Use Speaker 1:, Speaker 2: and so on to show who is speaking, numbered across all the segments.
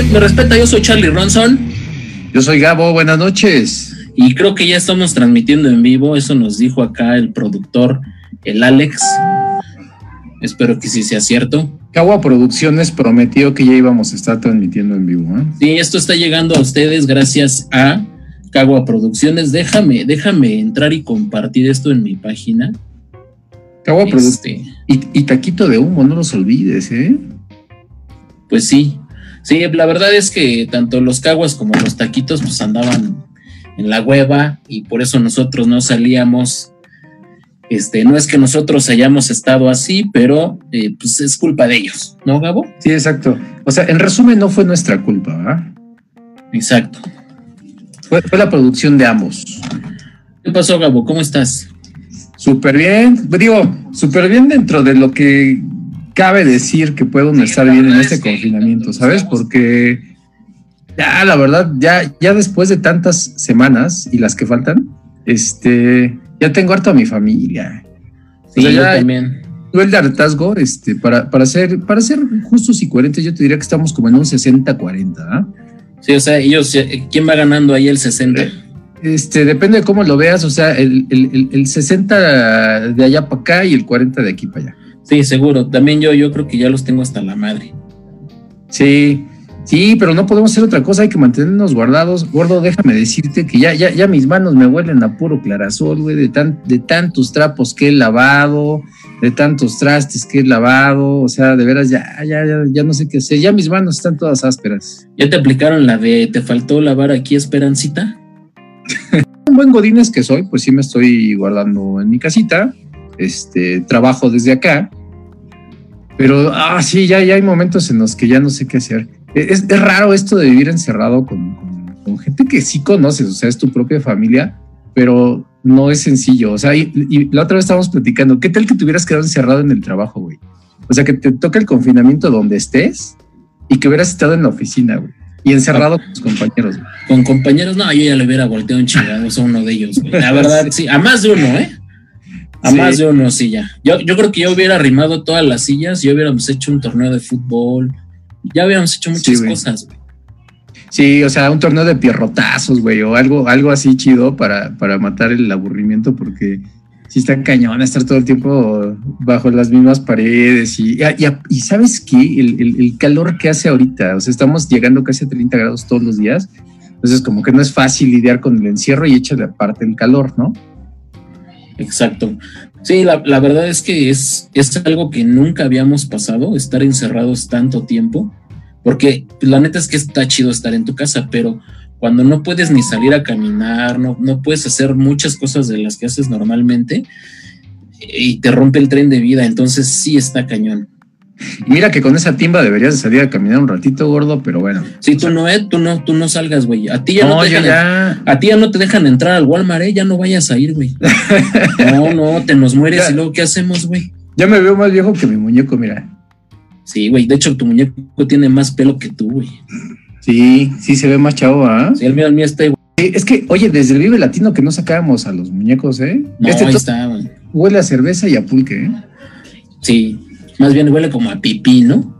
Speaker 1: Nadie Me Respeta, yo soy Charlie Ronson.
Speaker 2: Yo soy Gabo, buenas noches.
Speaker 1: Y creo que ya estamos transmitiendo en vivo, eso nos dijo acá el productor, el Alex. Espero que sí sea cierto.
Speaker 2: Cagua Producciones prometió que ya íbamos a estar transmitiendo en vivo. ¿eh?
Speaker 1: Sí, esto está llegando a ustedes gracias a Cagua Producciones. Déjame, déjame entrar y compartir esto en mi página.
Speaker 2: Cagua este, Producciones. Y, y, taquito de humo, no los olvides, ¿eh?
Speaker 1: Pues sí. Sí, la verdad es que tanto los caguas como los taquitos pues andaban en la hueva y por eso nosotros no salíamos. Este, no es que nosotros hayamos estado así, pero eh, pues es culpa de ellos, ¿no, Gabo?
Speaker 2: Sí, exacto. O sea, en resumen, no fue nuestra culpa, ¿verdad?
Speaker 1: Exacto.
Speaker 2: Fue, fue la producción de ambos.
Speaker 1: ¿Qué pasó, Gabo? ¿Cómo estás?
Speaker 2: Súper bien. Digo, súper bien dentro de lo que cabe decir que puedo estar bien en este confinamiento, ¿sabes? Porque ya, la verdad, ya, ya después de tantas semanas y las que faltan, este, ya tengo harto a mi familia.
Speaker 1: Sí, yo también.
Speaker 2: el de hartazgo, este, para, para, ser, para ser justos y coherentes, yo te diría que estamos como en un 60-40, ¿ah?
Speaker 1: Sí, o sea, ellos, ¿quién va ganando ahí el 60?
Speaker 2: Este, depende de cómo lo veas, o sea, el, el, el 60 de allá para acá y el 40 de aquí para allá.
Speaker 1: Sí, seguro. También yo, yo creo que ya los tengo hasta la madre.
Speaker 2: Sí, sí, pero no podemos hacer otra cosa, hay que mantenernos guardados. Gordo, déjame decirte que ya, ya, ya mis manos me huelen a puro clarasol, güey, de, tan, de tantos trapos que he lavado, de tantos trastes que he lavado, o sea, de veras ya, ya, ya, ya no sé qué hacer, ya mis manos están todas ásperas.
Speaker 1: ¿Ya te aplicaron la de te faltó lavar aquí Esperancita?
Speaker 2: Un buen godines que soy, pues sí me estoy guardando en mi casita, este, trabajo desde acá, pero, ah, sí, ya, ya hay momentos en los que ya no sé qué hacer. Es, es raro esto de vivir encerrado con, gente que sí conoces, o sea, es tu propia familia, pero no es sencillo. O sea, y, y, la otra vez estábamos platicando, ¿qué tal que te hubieras quedado encerrado en el trabajo, güey? O sea, que te toca el confinamiento donde estés y que hubieras estado en la oficina, güey. Y encerrado con tus compañeros.
Speaker 1: Con compañeros, no, yo ya le hubiera volteado un chingado a uno de ellos. La verdad, sí, a más de uno, ¿eh? A sí. más de uno, sí, ya. Yo, yo creo que yo hubiera arrimado todas las sillas, yo hubiéramos hecho un torneo de fútbol, ya hubiéramos hecho muchas sí, cosas, güey.
Speaker 2: Sí, o sea, un torneo de pierrotazos, güey, o algo, algo así chido para, para matar el aburrimiento, porque sí está cañón estar todo el tiempo bajo las mismas paredes. Y, y, y ¿sabes qué? El, el, el, calor que hace ahorita, o sea, estamos llegando casi a 30 grados todos los días, entonces como que no es fácil lidiar con el encierro y échale aparte el calor, ¿no?
Speaker 1: Exacto. Sí, la, la, verdad es que es, es algo que nunca habíamos pasado, estar encerrados tanto tiempo, porque la neta es que está chido estar en tu casa, pero cuando no puedes ni salir a caminar, no, no puedes hacer muchas cosas de las que haces normalmente y te rompe el tren de vida, entonces sí está cañón.
Speaker 2: Y mira que con esa timba deberías de salir a caminar un ratito, gordo, pero bueno.
Speaker 1: Sí, tú no, eh, tú no, tú no salgas, güey. A ti ya no, no te dejan,
Speaker 2: ya...
Speaker 1: a ti ya no te dejan entrar al Walmart, eh, ya no vayas a ir, güey. no, no, te nos mueres ya. y luego ¿qué hacemos, güey?
Speaker 2: Ya me veo más viejo que mi muñeco, mira.
Speaker 1: Sí, güey, de hecho tu muñeco tiene más pelo que tú, güey.
Speaker 2: Sí, sí se ve más chavo, ¿ah? ¿eh?
Speaker 1: Sí, el mío, el mío está igual.
Speaker 2: Es que, oye, desde el Vive Latino que no sacábamos a los muñecos, ¿eh?
Speaker 1: No, este ahí está, güey.
Speaker 2: Huele a cerveza y a pulque, ¿eh?
Speaker 1: Sí, más bien huele como a pipí, ¿no?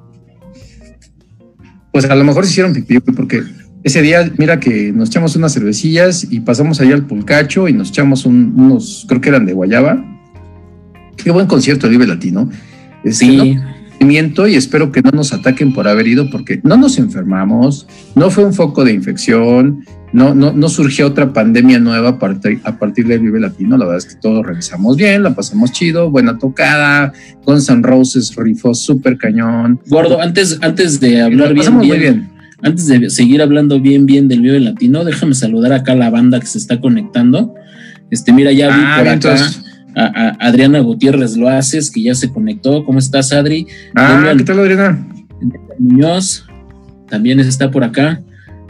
Speaker 2: Pues a lo mejor se hicieron pipí, porque ese día, mira que nos echamos unas cervecillas y pasamos allá al pulcacho y nos echamos un, unos, creo que eran de guayaba. Qué buen concierto Vive Latino.
Speaker 1: Este, sí.
Speaker 2: ¿no? Y espero que no nos ataquen por haber ido porque no nos enfermamos, no fue un foco de infección, no, no, no surgió otra pandemia nueva a partir, a partir del Vive Latino. La verdad es que todos revisamos bien, la pasamos chido, buena tocada. Con San Roses rifó súper cañón.
Speaker 1: Gordo, antes, antes de hablar bien, bien,
Speaker 2: muy bien,
Speaker 1: antes de seguir hablando bien, bien del Vive Latino, déjame saludar acá a la banda que se está conectando. Este, mira, ya vi
Speaker 2: ah,
Speaker 1: por acá.
Speaker 2: entonces-
Speaker 1: A, a Adriana Gutiérrez lo haces, que ya se conectó. ¿Cómo estás, Adri?
Speaker 2: Ah, ¿qué tal, Adriana?
Speaker 1: Muñoz también está por acá.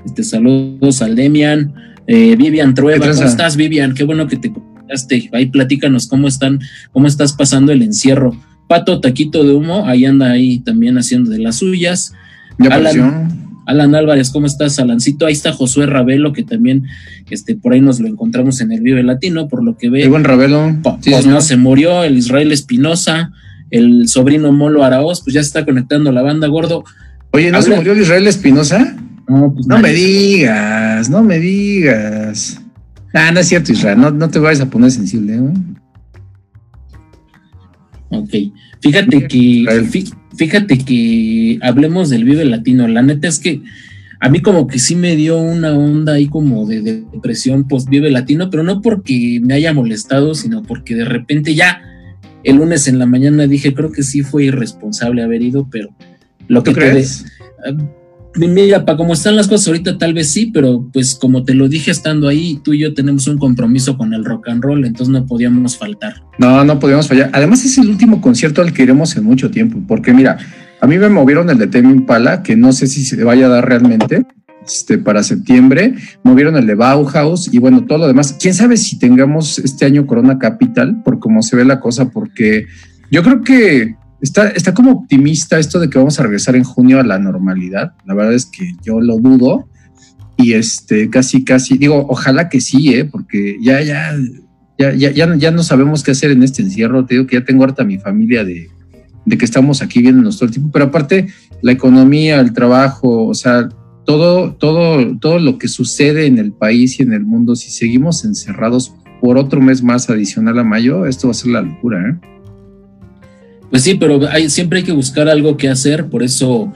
Speaker 1: Este, saludos al Demian. Eh, Vivian
Speaker 2: ¿Qué
Speaker 1: Trueba? ¿cómo estás, Vivian? Qué bueno que te conectaste. Ahí platícanos cómo están, cómo estás pasando el encierro. Pato Taquito de Humo, ahí anda ahí también haciendo de las suyas.
Speaker 2: Ya
Speaker 1: Alan. Alan Álvarez, ¿cómo estás, Alancito? Ahí está Josué Ravelo, que también este, por ahí nos lo encontramos en el Vive Latino, por lo que ve.
Speaker 2: Qué buen Ravelo. Sí,
Speaker 1: pues no se murió, el Israel Espinosa, el sobrino Molo Araoz, pues ya se está conectando la banda gordo.
Speaker 2: Oye, ¿no se murió Israel Espinosa? No, pues no me digas, no me digas. Ah, no es cierto, Israel, no, te vayas a poner sensible. ¿eh?
Speaker 1: Ok, fíjate que, fíjate que hablemos del Vive Latino. La neta es que a mí como que sí me dio una onda ahí como de, depresión post Vive Latino, pero no porque me haya molestado, sino porque de repente ya el lunes en la mañana dije, creo que sí fue irresponsable haber ido, pero lo que crees? Mira, para cómo están las cosas ahorita, tal vez sí, pero pues como te lo dije estando ahí, tú y yo tenemos un compromiso con el rock and roll, entonces no podíamos faltar.
Speaker 2: No, no podíamos fallar. Además, es el último concierto al que iremos en mucho tiempo, porque mira, a mí me movieron el de Temi Impala, que no sé si se vaya a dar realmente. Este, para septiembre, movieron el de Bauhaus y bueno, todo lo demás. Quién sabe si tengamos este año Corona Capital, por cómo se ve la cosa, porque yo creo que está, está como optimista esto de que vamos a regresar en junio a la normalidad. La verdad es que yo lo dudo y este casi casi digo, ojalá que sí, ¿eh? porque ya ya ya ya ya no sabemos qué hacer en este encierro. Te digo que ya tengo harta mi familia de, de que estamos aquí viéndonos todo el tiempo, pero aparte la economía, el trabajo, o sea, todo, todo, todo lo que sucede en el país y en el mundo, si seguimos encerrados por otro mes más adicional a mayo, esto va a ser la locura, ¿eh?
Speaker 1: Pues sí, pero hay, siempre hay que buscar algo que hacer, por eso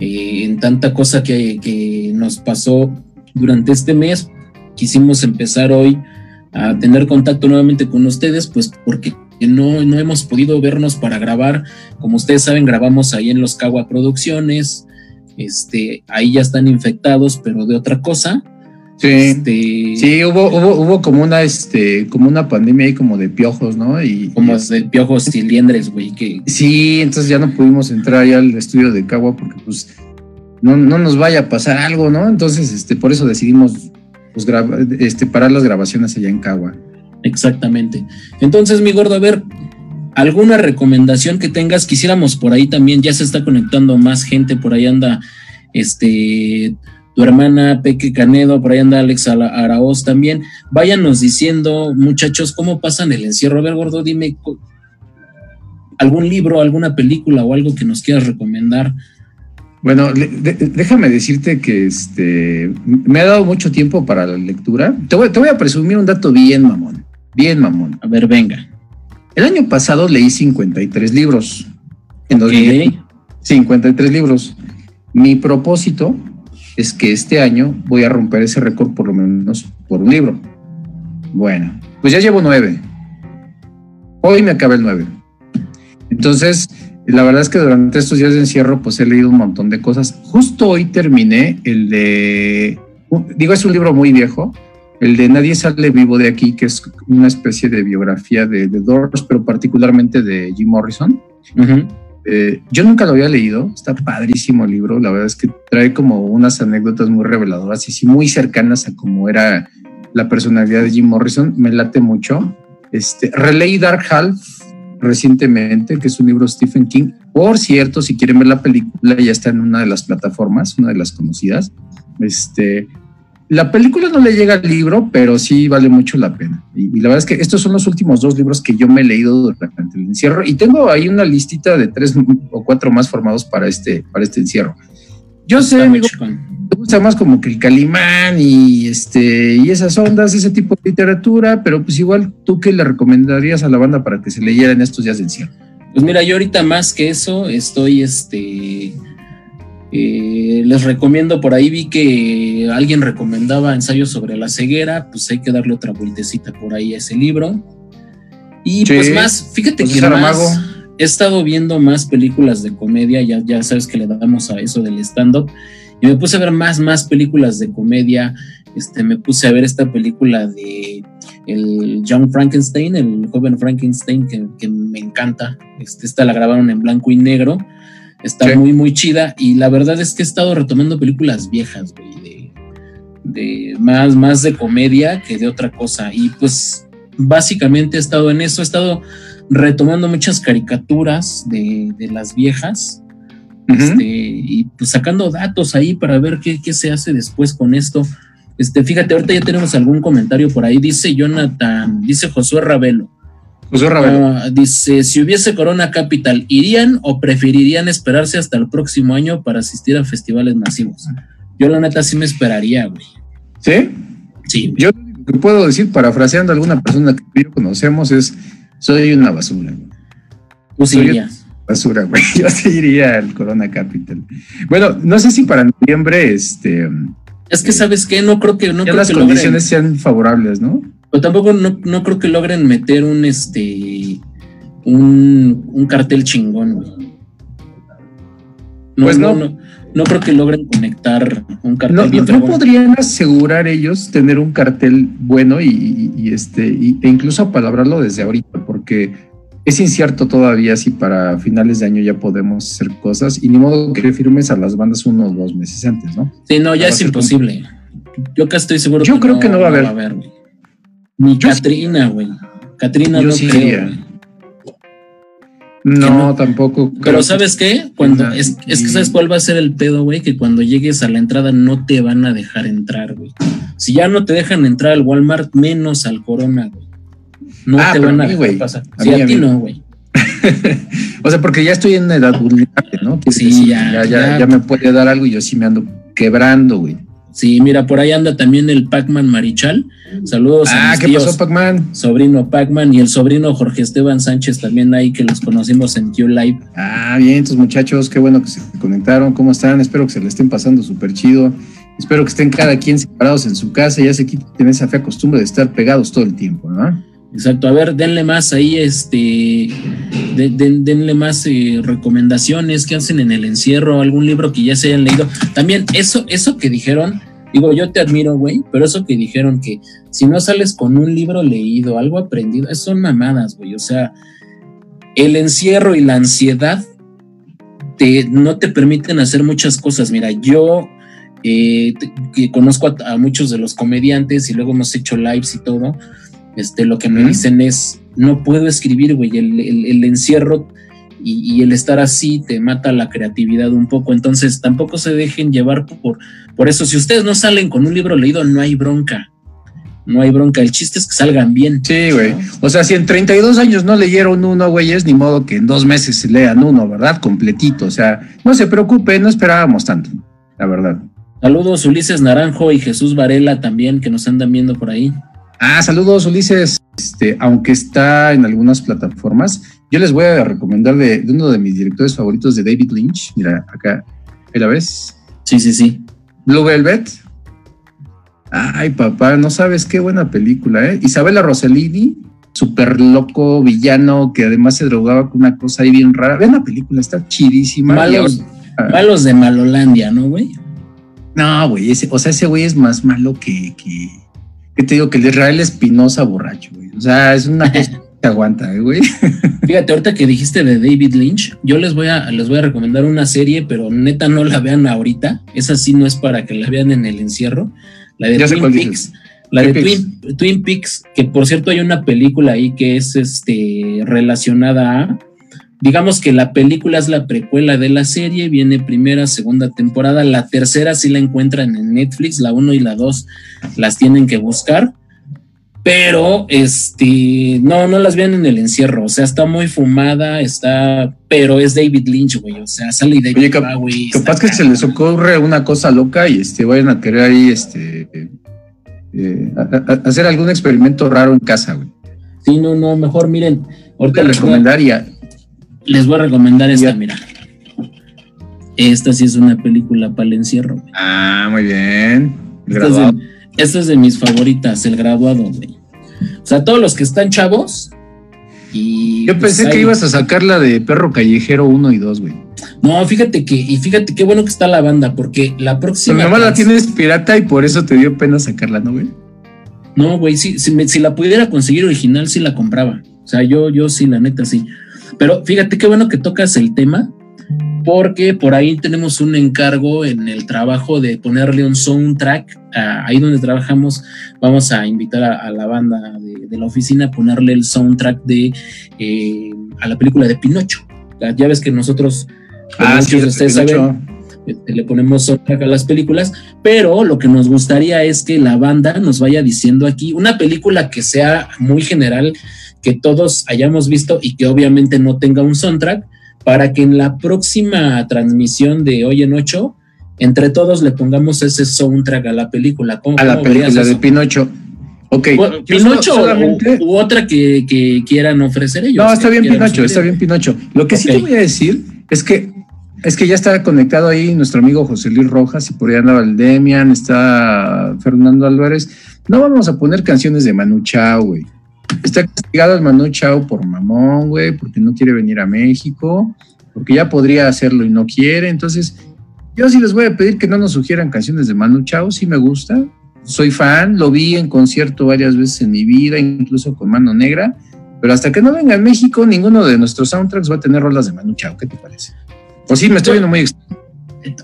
Speaker 1: eh, en tanta cosa que, que nos pasó durante este mes, quisimos empezar hoy a tener contacto nuevamente con ustedes, pues porque no, no hemos podido vernos para grabar. Como ustedes saben, grabamos ahí en Los Cagua Producciones. Este, ahí ya están infectados, pero de otra cosa.
Speaker 2: Sí, este, sí hubo, hubo, hubo como una, este, como una pandemia ahí como de piojos, ¿no? Y,
Speaker 1: como de piojos cilindres, güey. Que...
Speaker 2: Sí, entonces ya no pudimos entrar ahí al estudio de Cagua porque pues no, no nos vaya a pasar algo, ¿no? Entonces, este, por eso decidimos pues, este, parar las grabaciones allá en Cagua.
Speaker 1: Exactamente. Entonces, mi gordo, a ver, alguna recomendación que tengas, quisiéramos por ahí también, ya se está conectando más gente, por ahí anda este tu hermana Peque Canedo, por ahí anda Alex Araoz también. Váyanos diciendo, muchachos, cómo pasan el encierro. A ver, gordo, dime algún libro, alguna película o algo que nos quieras recomendar.
Speaker 2: Bueno, déjame decirte que este me ha dado mucho tiempo para la lectura. Te voy, te voy a presumir un dato bien mamón. Bien, mamón.
Speaker 1: A ver, venga.
Speaker 2: El año pasado leí 53 libros. En 53 libros. Mi propósito es que este año voy a romper ese récord por lo menos por un libro. Bueno, pues ya llevo nueve. Hoy me acaba el nueve. Entonces, la verdad es que durante estos días de encierro, pues he leído un montón de cosas. Justo hoy terminé el de, digo, es un libro muy viejo, el de Nadie sale vivo de aquí, que es una especie de biografía de, The Doors, pero particularmente de Jim Morrison. Eh, yo nunca lo había leído, está padrísimo el libro, la verdad es que trae como unas anécdotas muy reveladoras y sí, muy cercanas a cómo era la personalidad de Jim Morrison, me late mucho. Este, releí Dark Half recientemente, que es un libro de Stephen King. Por cierto, si quieren ver la película, ya está en una de las plataformas, una de las conocidas. Este, la película no le llega al libro, pero sí vale mucho la pena. Y, la verdad es que estos son los últimos dos libros que yo me he leído durante el encierro y tengo ahí una listita de tres o cuatro más formados para este, para este encierro. Yo sé, amigo, me gusta más como que el Calimán y este y esas ondas, ese tipo de literatura, pero pues igual tú qué le recomendarías a la banda para que se leyera en estos días de encierro.
Speaker 1: Pues mira, yo ahorita más que eso estoy este eh, les recomiendo, por ahí vi que alguien recomendaba ensayos sobre la ceguera, pues hay que darle otra vueltecita por ahí a ese libro. Y pues más, fíjate pues que más, he estado viendo más películas de comedia, ya, ya sabes que le damos a eso del stand-up, y me puse a ver más, más películas de comedia, este, me puse a ver esta película de el John Frankenstein, el joven Frankenstein, que, que me encanta, este, esta la grabaron en blanco y negro, Está muy, muy chida. Y la verdad es que he estado retomando películas viejas, güey, de, más, más de comedia que de otra cosa. Y pues básicamente he estado en eso, he estado retomando muchas caricaturas de, las viejas. Este, y pues sacando datos ahí para ver qué, qué, se hace después con esto. Este, fíjate, ahorita ya tenemos algún comentario por ahí. Dice Jonathan, dice Josué Ravelo.
Speaker 2: José Ravelo.
Speaker 1: Ah, dice, si hubiese Corona Capital, ¿irían o preferirían esperarse hasta el próximo año para asistir a festivales masivos? Yo la neta sí me esperaría, güey.
Speaker 2: ¿Sí?
Speaker 1: Sí,
Speaker 2: Yo lo que puedo decir, parafraseando a alguna persona que yo conocemos, es soy una basura. güey.
Speaker 1: tú sí
Speaker 2: soy-. Basura, güey. Yo sí iría al Corona Capital. Bueno, no sé si para noviembre, este,
Speaker 1: Es que, ¿sabes qué? No creo que, no
Speaker 2: ya
Speaker 1: creo
Speaker 2: las
Speaker 1: que
Speaker 2: condiciones sean favorables, ¿no?
Speaker 1: Pero tampoco no, no creo que logren meter un, este, un, un cartel chingón, güey. No,
Speaker 2: Pues
Speaker 1: no,
Speaker 2: no.
Speaker 1: no, no creo que logren conectar un cartel
Speaker 2: No, no- podrían asegurar ellos tener un cartel bueno y, y- y este y- e incluso apalabrarlo desde ahorita, porque es incierto todavía si para finales de año ya podemos hacer cosas y ni modo que firmes a las bandas uno o dos meses antes, ¿no?
Speaker 1: Sí, no, ya
Speaker 2: Va a
Speaker 1: es imposible. Yo casi estoy seguro
Speaker 2: Yo creo que no va a haber.
Speaker 1: güey. Ni Catrina, güey. Catrina
Speaker 2: Yo
Speaker 1: no
Speaker 2: sí
Speaker 1: creo.
Speaker 2: No,
Speaker 1: no.
Speaker 2: tampoco.
Speaker 1: Pero ¿sabes qué? Cuando es, es que sabes cuál va a ser el pedo, güey, que cuando llegues a la entrada no te van a dejar entrar, güey. Si ya no te dejan entrar al Walmart, menos al Corona, güey. No
Speaker 2: Ah,
Speaker 1: te van
Speaker 2: a
Speaker 1: a
Speaker 2: mí,
Speaker 1: dejar pasar.
Speaker 2: A
Speaker 1: Sí,
Speaker 2: mí,
Speaker 1: a,
Speaker 2: a
Speaker 1: ti no, güey.
Speaker 2: O sea, porque ya estoy en edad vulnerable, ¿no?
Speaker 1: Sí,
Speaker 2: decir,
Speaker 1: ya,
Speaker 2: ya, ya.
Speaker 1: ya
Speaker 2: me puede dar algo y yo sí me ando quebrando, güey.
Speaker 1: Sí, mira, por ahí anda también el Pac-Man Marichal. Saludos a
Speaker 2: Ah,
Speaker 1: mis
Speaker 2: ¿qué
Speaker 1: tíos,
Speaker 2: pasó, Pac-Man?
Speaker 1: sobrino Pac-Man y el sobrino Jorge Esteban Sánchez también ahí que los conocimos en Q Live.
Speaker 2: Ah, bien, tus muchachos, qué bueno que se conectaron. ¿Cómo están? Espero que se le estén pasando súper chido. Espero que estén cada quien separados en su casa ya se quiten esa fea costumbre de estar pegados todo el tiempo, ¿no?
Speaker 1: Exacto, a ver, denle más ahí, este, de- den- denle más eh, recomendaciones que hacen en el encierro, algún libro que ya se hayan leído. También eso, eso que dijeron, digo, yo te admiro, güey, pero eso que dijeron que si no sales con un libro leído, algo aprendido, son mamadas, güey. O sea, el encierro y la ansiedad te, no te permiten hacer muchas cosas. Mira, yo eh, te- que conozco a, a muchos de los comediantes y luego hemos hecho lives y todo este, lo que me dicen es, no puedo escribir, güey, el, el- el encierro y, y el estar así te mata la creatividad un poco, entonces tampoco se dejen llevar por, por eso, si ustedes no salen con un libro leído, no hay bronca, no hay bronca, el chiste es que salgan bien.
Speaker 2: Sí, güey. O sea, si en 32 años no leyeron uno, güey, es ni modo que en dos meses se lean uno, ¿verdad? Completito. O sea, no se preocupe, no esperábamos tanto, la verdad.
Speaker 1: Saludos Ulises Naranjo y Jesús Varela también que nos andan viendo por ahí.
Speaker 2: Ah, saludos, Ulises. Este, aunque está en algunas plataformas, yo les voy a recomendar de, de uno de mis directores favoritos de David Lynch. Mira, acá, ¿ahí la ves?
Speaker 1: Sí, sí, sí.
Speaker 2: Blue Velvet. Ay, papá, no sabes qué buena película, ¿eh? Isabela Rossellini, súper loco, villano, que además se drogaba con una cosa ahí bien rara. Vean la película, está chidísima.
Speaker 1: Malos,
Speaker 2: ahora-
Speaker 1: malos de Malolandia, ¿no, güey?
Speaker 2: No, güey, ese, o sea, ese güey es más malo que, que, que te digo, que el Israel Espinosa borracho, güey. O sea, es una cosa te aguanta, ¿eh, güey.
Speaker 1: Fíjate, ahorita que dijiste de David Lynch, yo les voy a, les voy a recomendar una serie, pero neta no la vean ahorita. Esa sí no es para que la vean en el encierro. La de
Speaker 2: Ya
Speaker 1: Twin Peaks.
Speaker 2: dices.
Speaker 1: La de
Speaker 2: Twin
Speaker 1: Twin, Twin Peaks, que por cierto hay una película ahí que es este relacionada a. Digamos que la película es la precuela de la serie, viene primera, segunda temporada, la tercera sí la encuentran en Netflix, la 1 y la 2 las tienen que buscar, pero este, no, no las vean en el encierro, o sea, está muy fumada, está, pero es David Lynch, güey, o sea, sale David
Speaker 2: Oye, cap- Capaz que se les ocurre una cosa loca y este, vayan a querer ahí este, eh, a- a- hacer algún experimento raro en casa, güey.
Speaker 1: Sí, no, no, mejor miren, ahorita
Speaker 2: Te
Speaker 1: les voy a-
Speaker 2: recomendaría.
Speaker 1: Les voy a recomendar esta,
Speaker 2: Ya.
Speaker 1: mira. Esta sí es una película para el encierro. güey.
Speaker 2: Ah, muy bien.
Speaker 1: Esta es, de, esta es de mis favoritas, El Graduado, güey. O sea, todos los que están chavos. Y
Speaker 2: Yo
Speaker 1: pues,
Speaker 2: pensé que
Speaker 1: ahí-
Speaker 2: ibas a sacar la de Perro Callejero 1 y 2, güey.
Speaker 1: No, fíjate que, y fíjate qué bueno que está la banda, porque la
Speaker 2: Pero
Speaker 1: próxima.
Speaker 2: nomás la tienes pirata y por eso te dio pena sacarla, ¿no, güey?
Speaker 1: No, güey, sí, si, me- si la pudiera conseguir original, sí la compraba. O sea, yo, yo sí, la neta, sí. Pero fíjate qué bueno que tocas el tema, porque por ahí tenemos un encargo en el trabajo de ponerle un soundtrack. ahí donde trabajamos, vamos a invitar a, a la banda de, de la oficina a ponerle el soundtrack de eh, a la película de Pinocho. Ya- Ya ves que nosotros, muchos de ustedes saben, este, le ponemos soundtrack a las películas, pero lo que nos gustaría es que la banda nos vaya diciendo aquí una película que sea muy general, que todos hayamos visto y que obviamente no tenga un soundtrack, para que en la próxima transmisión de hoy en ocho, entre todos le pongamos ese soundtrack a la película.
Speaker 2: a la película de Pinocho. Ok.
Speaker 1: Pinocho solamente... u, otra que, quieran ofrecer ellos.
Speaker 2: No, está bien Pinocho, está bien Pinocho. Lo que sí te voy a decir es que es que ya está conectado ahí nuestro amigo José Luis Rojas y por ahí anda Demian, está Fernando Álvarez. No vamos a poner canciones de Manu Chao, güey. Está castigado el Manu Chao por mamón, güey, porque no quiere venir a México, porque ya podría hacerlo y no quiere. Entonces, yo sí les voy a pedir que no nos sugieran canciones de Manu Chao, sí me gusta. Soy fan, lo vi en concierto varias veces en mi vida, incluso con Mano Negra. Pero hasta que no venga a México, ninguno de nuestros soundtracks va a tener rolas de Manu Chao. ¿Qué te parece? Pues sí, me estoy viendo muy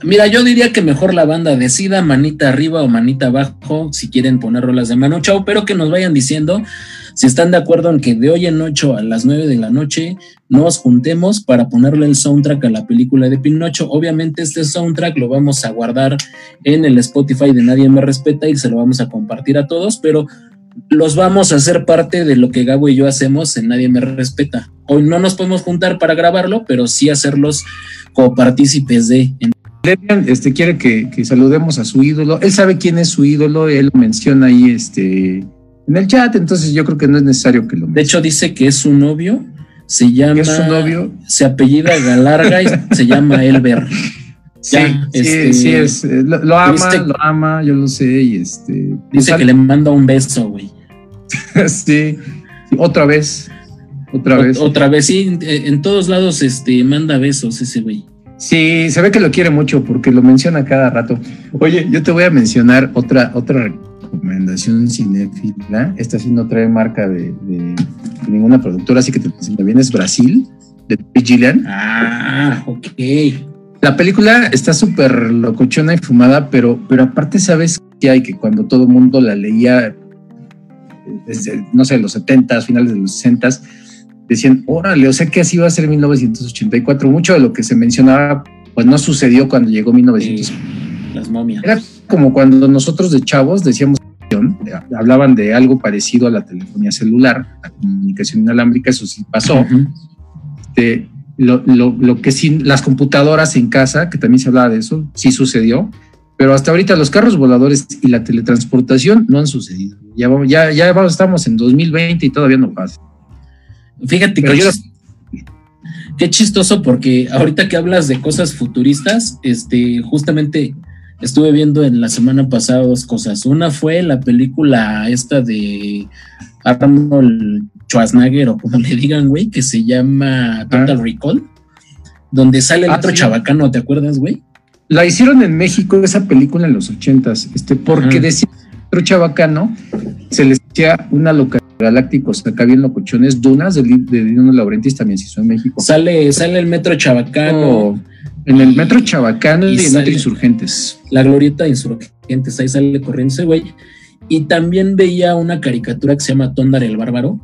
Speaker 1: Mira, yo diría que mejor la banda decida manita arriba o manita abajo si quieren poner rolas de Manu Chao, pero que nos vayan diciendo si están de acuerdo en que de hoy en ocho a las nueve de la noche nos juntemos para ponerle el soundtrack a la película de Pinocho. Obviamente este soundtrack lo vamos a guardar en el Spotify de Nadie Me Respeta y se lo vamos a compartir a todos, pero los vamos a hacer parte de lo que Gabo y yo hacemos en Nadie Me Respeta. Hoy no nos podemos juntar para grabarlo, pero sí hacerlos como partícipes de.
Speaker 2: Debian este, quiere que, saludemos a su ídolo. Él sabe quién es su ídolo, él menciona ahí este, en el chat, entonces yo creo que no es necesario que lo.
Speaker 1: De hecho, dice que es su novio, se llama.
Speaker 2: ¿Es su novio?
Speaker 1: Se apellida Galarga y se llama Elber.
Speaker 2: Sí, sí, sí, es, eh, lo, ama, lo ama, yo lo sé, y este.
Speaker 1: Dice que le manda un beso, güey.
Speaker 2: sí, otra vez. Otra vez.
Speaker 1: Otra vez, sí, en todos lados este, manda besos ese güey.
Speaker 2: Sí, se ve que lo quiere mucho porque lo menciona cada rato. Oye, yo te voy a mencionar otra, otra recomendación cinéfila. Esta sí no trae marca de, ninguna productora, así que te enseño bien. Es Brasil, de Gillian.
Speaker 1: Ah, ok.
Speaker 2: La película está súper locochona y fumada, pero, pero aparte sabes que hay que cuando todo el mundo la leía desde, no sé, los 70 finales de los 60 decían, órale, o sea que así va a ser 1984. Mucho de lo que se mencionaba, pues no sucedió cuando llegó 1984.
Speaker 1: las momias.
Speaker 2: Era como cuando nosotros de chavos decíamos, hablaban de algo parecido a la telefonía celular, la comunicación inalámbrica, eso sí pasó. Este, lo, que sí, las computadoras en casa, que también se hablaba de eso, sí sucedió, pero hasta ahorita los carros voladores y la teletransportación no han sucedido. Ya, ya, ya estamos en 2020 y todavía no pasa.
Speaker 1: Fíjate que qué chistoso porque ahorita que hablas de cosas futuristas, este, justamente estuve viendo en la semana pasada dos cosas. Una fue la película esta de Arnold Schwarzenegger o como le digan, güey, que se llama Total ah. Recall, donde sale el ah, otro chabacano, ¿te acuerdas, güey?
Speaker 2: La hicieron en México esa película en los ochentas, este, porque decía otro chabacano, se les decía una localidad galácticos acá bien locochones, Dunas de, de Dino Laurentis también se hizo en México.
Speaker 1: Sale, sale el metro chabacano.
Speaker 2: En el metro chabacano y, en Insurgentes.
Speaker 1: La glorieta de Insurgentes, ahí sale corriendo ese güey. Y también veía una caricatura que se llama Tondar el Bárbaro.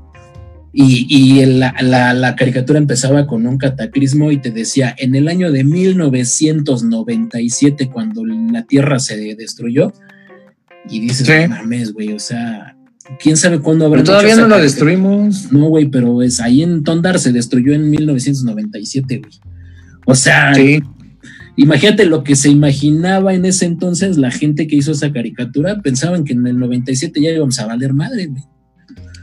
Speaker 1: Y, y la, la, caricatura empezaba con un cataclismo y te decía, en el año de 1997, cuando la Tierra se destruyó, y dices, mames, güey, o sea, quién sabe cuándo habrá.
Speaker 2: Pero todavía no la destruimos.
Speaker 1: No, güey, pero es ahí en Tondar se destruyó en 1997, güey. O sea, imagínate lo que se imaginaba en ese entonces la gente que hizo esa caricatura, pensaban que en el 97 ya íbamos a valer madre, güey.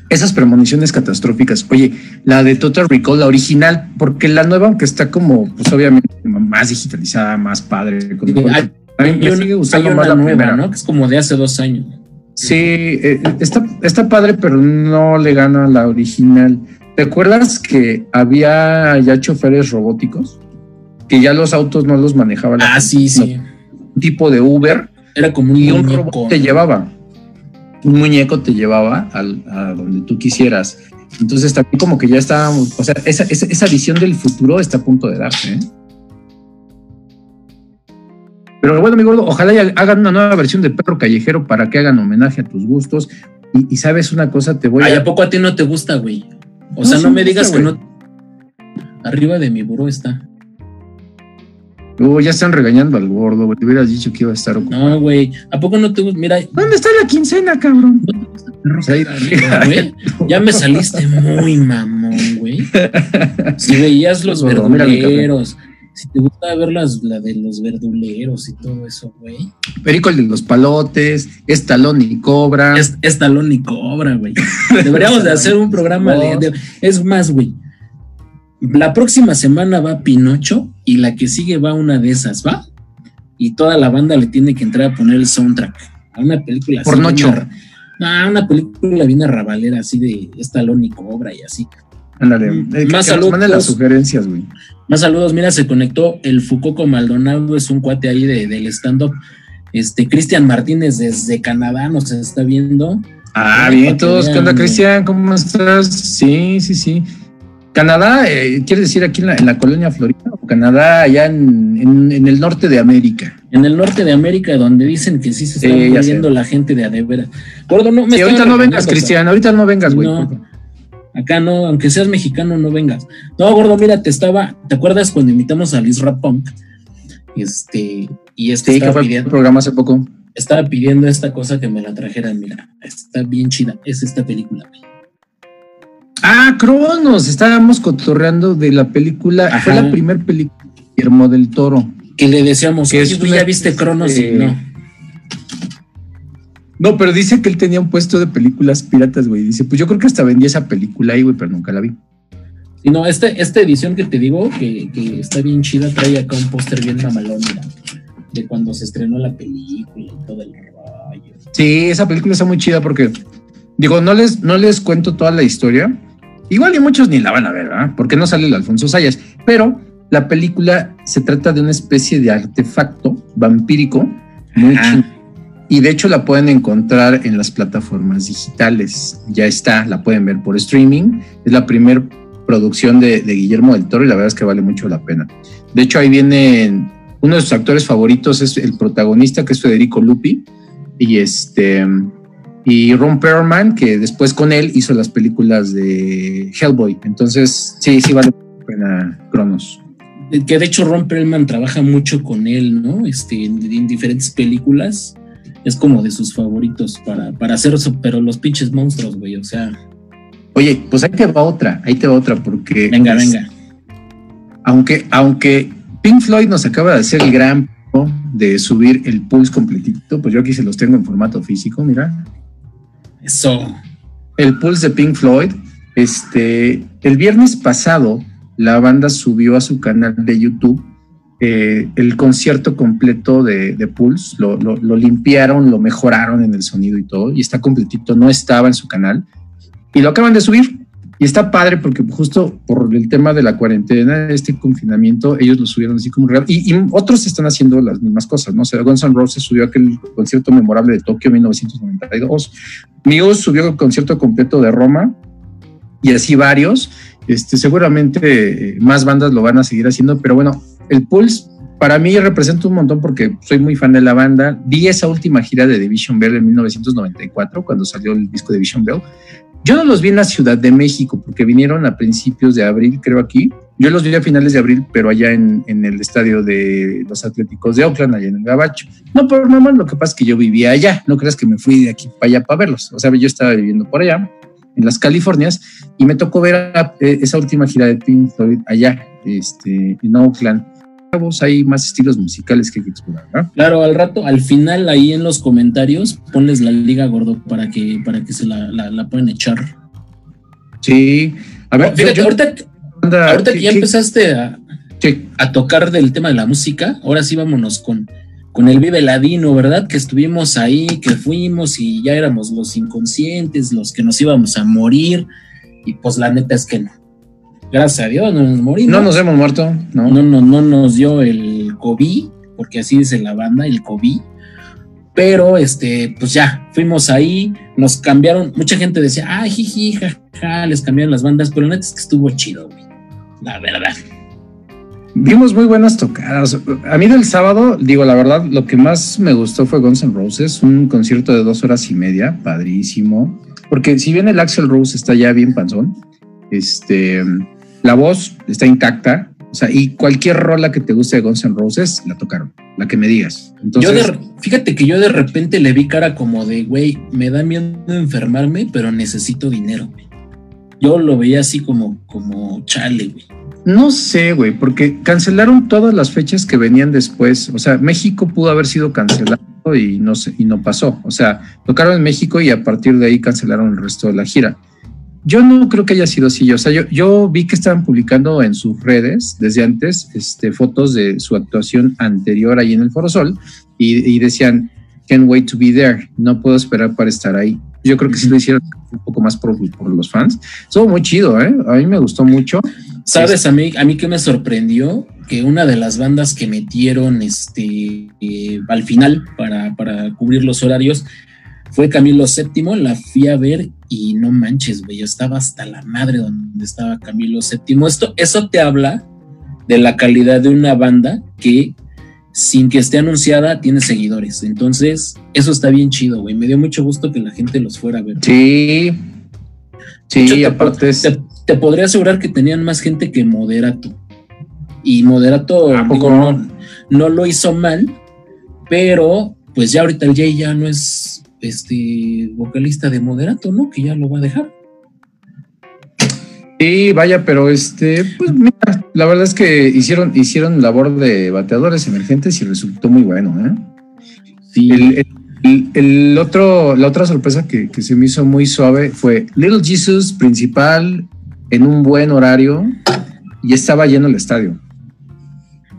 Speaker 2: Esas premoniciones catastróficas. Oye, la de Total Recall, la original, porque la nueva, aunque está como, pues obviamente más digitalizada, más padre.
Speaker 1: a mí me sigue gustando más la nueva, ¿no? Que es como de hace dos años.
Speaker 2: Sí, eh, está, está padre, pero no le gana a la original. ¿Te acuerdas que había ya choferes robóticos? Que ya los autos no los manejaban.
Speaker 1: Ah, sí, sí.
Speaker 2: Un tipo de Uber.
Speaker 1: Era como un,
Speaker 2: y un robot te llevaba. Un muñeco te llevaba al, a donde tú quisieras. Entonces también como que ya estábamos, o sea, esa, esa, esa visión del futuro está a punto de darse. ¿eh? Pero bueno, mi gordo, ojalá hagan una nueva versión de Perro Callejero para que hagan homenaje a tus gustos. Y, sabes una cosa, te voy
Speaker 1: Ay, a. ¿a poco a ti no te gusta, güey? O sea, no me digas que no. Arriba de mi buró está.
Speaker 2: Oh, ya están regañando al gordo, güey. Te hubieras dicho que iba a estar
Speaker 1: ocupado. No, güey. ¿A poco no te gusta? Mira.
Speaker 2: ¿Dónde está la quincena, cabrón?
Speaker 1: Ya me saliste muy mamón, güey. Si veías los verduleros, si te gusta ver las, la de los verduleros y todo eso, güey.
Speaker 2: Perico el de los palotes, Estalón y Cobra.
Speaker 1: Estalón y Cobra, güey. Deberíamos de hacer un programa de, es más, güey. La próxima semana va Pinocho y la que sigue va una de esas, ¿va? Y toda la banda le tiene que entrar a poner el soundtrack a una película.
Speaker 2: Por noche.
Speaker 1: Ah, una película bien arrabalera así de Estalón y Cobra y así.
Speaker 2: Ándale, mm, eh, más saludos. las sugerencias, güey.
Speaker 1: Más saludos, mira, se conectó el Fucoco Maldonado, es un cuate ahí de, del stand-up. Este, Cristian Martínez desde Canadá nos está viendo.
Speaker 2: Ah, bien, todos. ¿Qué onda, Cristian? ¿Cómo estás? Sí, sí, sí. Canadá, eh, ¿quiere decir aquí en la, colonia Florida o Canadá allá en, el norte de América?
Speaker 1: En el norte de América, donde dicen que sí se está muriendo la gente de Adevera.
Speaker 2: Gordo, no me ahorita no vengas, Cristian, ahorita no vengas, güey.
Speaker 1: acá no, aunque seas mexicano, no vengas. No, gordo, mira, te estaba, ¿te acuerdas cuando invitamos a Liz Rap Punk? Este, y este
Speaker 2: sí, que fue pidiendo, el programa hace poco.
Speaker 1: Estaba pidiendo esta cosa que me la trajeran, mira, está bien chida, es esta película, güey.
Speaker 2: Ah, Cronos, estábamos cotorreando de la película, fue la primera película de Guillermo del Toro.
Speaker 1: Que le decíamos, que tú ya viste Cronos y no.
Speaker 2: No, pero dice que él tenía un puesto de películas piratas, güey. Dice, pues yo creo que hasta vendía esa película ahí, güey, pero nunca la vi.
Speaker 1: Y no, este, esta edición que te digo, que, está bien chida, trae acá un póster bien mamalón, mira, de cuando se estrenó la película y todo el rollo.
Speaker 2: Sí, esa película está muy chida porque, digo, no les, no les cuento toda la historia, Igual y muchos ni la van a ver, ¿verdad? Porque no sale el Alfonso Sayas. Pero la película se trata de una especie de artefacto vampírico muy chido. Y de hecho la pueden encontrar en las plataformas digitales. Ya está, la pueden ver por streaming. Es la primera producción de, de, Guillermo del Toro y la verdad es que vale mucho la pena. De hecho, ahí viene uno de sus actores favoritos, es el protagonista, que es Federico Lupi. Y este y Ron Perlman, que después con él hizo las películas de Hellboy. Entonces, sí, sí vale la pena Cronos.
Speaker 1: Que de hecho Ron Perlman trabaja mucho con él, ¿no? Este, en, diferentes películas. Es como de sus favoritos para, para hacer eso, pero los pinches monstruos, güey, o sea.
Speaker 2: Oye, pues ahí te va otra, ahí te va otra, porque.
Speaker 1: Venga, venga.
Speaker 2: Aunque, aunque Pink Floyd nos acaba de hacer el gran de subir el pulse completito, pues yo aquí se los tengo en formato físico, mira.
Speaker 1: Eso.
Speaker 2: El Pulse de Pink Floyd. Este, el viernes pasado, la banda subió a su canal de YouTube eh, el concierto completo de, Pulse. Lo, lo, limpiaron, lo mejoraron en el sonido y todo. Y está completito, no estaba en su canal. Y lo acaban de subir. Y está padre porque justo por el tema de la cuarentena, este confinamiento, ellos lo subieron así como real. Y, otros están haciendo las mismas cosas, ¿no? O sea, Guns N' Roses subió aquel concierto memorable de Tokio 1992. Muse subió el concierto completo de Roma y así varios. Este, seguramente eh, más bandas lo van a seguir haciendo, pero bueno, el Pulse para mí representa un montón porque soy muy fan de la banda. Vi esa última gira de Division Bell en 1994, cuando salió el disco de Division Bell. Yo no los vi en la Ciudad de México porque vinieron a principios de abril, creo aquí. Yo los vi a finales de abril, pero allá en, el estadio de los Atléticos de Oakland, allá en el Gabacho. No, pero mamá, lo que pasa es que yo vivía allá. No creas que me fui de aquí para allá para verlos. O sea, yo estaba viviendo por allá, en las Californias, y me tocó ver eh, esa última gira de Pink Floyd allá, este, en Oakland hay más estilos musicales que hay que explorar,
Speaker 1: Claro, al rato, al final ahí en los comentarios, ponles la liga gordo para que, para que se la, la, puedan echar.
Speaker 2: Sí,
Speaker 1: a ver, fíjate, ahorita, que ya empezaste a, a tocar del tema de la música, ahora sí vámonos con, con el Vive Ladino, ¿verdad? Que estuvimos ahí, que fuimos y ya éramos los inconscientes, los que nos íbamos a morir, y pues la neta es que no gracias a Dios, no nos morimos.
Speaker 2: No nos hemos muerto,
Speaker 1: no. No, no, no nos dio el COVID, porque así dice la banda, el COVID. Pero, este, pues ya, fuimos ahí, nos cambiaron, mucha gente decía, ay, jiji, jaja, les cambiaron las bandas, pero la neta es que estuvo chido, güey, la verdad.
Speaker 2: Vimos muy buenas tocadas. A mí del sábado, digo, la verdad, lo que más me gustó fue Guns N' Roses, un concierto de dos horas y media, padrísimo. Porque si bien el Axel Rose está ya bien panzón, este, la voz está intacta, O sea, y cualquier rola que te guste de Guns N' Roses, la tocaron, la que me digas. Entonces,
Speaker 1: yo de, fíjate que yo de repente le vi cara como de, güey, me da miedo enfermarme, pero necesito dinero. Yo lo veía así como, como chale, güey.
Speaker 2: No sé, güey, porque cancelaron todas las fechas que venían después. O sea, México pudo haber sido cancelado y no, y no pasó. O sea, tocaron en México y a partir de ahí cancelaron el resto de la gira. Yo no creo que haya sido así. O sea, yo, yo vi que estaban publicando en sus redes desde antes este, fotos de su actuación anterior ahí en el Foro Sol y, decían, can't wait to be there. No puedo esperar para estar ahí. Yo creo que sí lo hicieron un poco más por, por los fans. Estuvo muy chido, ¿eh? A mí me gustó mucho.
Speaker 1: ¿Sabes a mí, a mí que me sorprendió? Que una de las bandas que metieron este, eh, al final para, para cubrir los horarios fue Camilo VII, la fui a ver y no manches, güey, yo estaba hasta la madre donde estaba Camilo VII. Esto, eso te habla de la calidad de una banda que sin que esté anunciada tiene seguidores. Entonces, eso está bien chido, güey. Me dio mucho gusto que la gente los fuera a ver.
Speaker 2: Sí. Sí, aparte
Speaker 1: te, te, podría asegurar que tenían más gente que Moderato. Y Moderato no, no lo hizo mal, pero pues ya ahorita el Jay ya no es este vocalista de Moderato, ¿no? Que ya lo va a dejar.
Speaker 2: Sí, vaya, pero este, pues mira, la verdad es que hicieron, hicieron labor de bateadores emergentes y resultó muy bueno, ¿eh? Sí. El, otro, la otra sorpresa que, se me hizo muy suave fue Little Jesus principal en un buen horario y estaba lleno el estadio.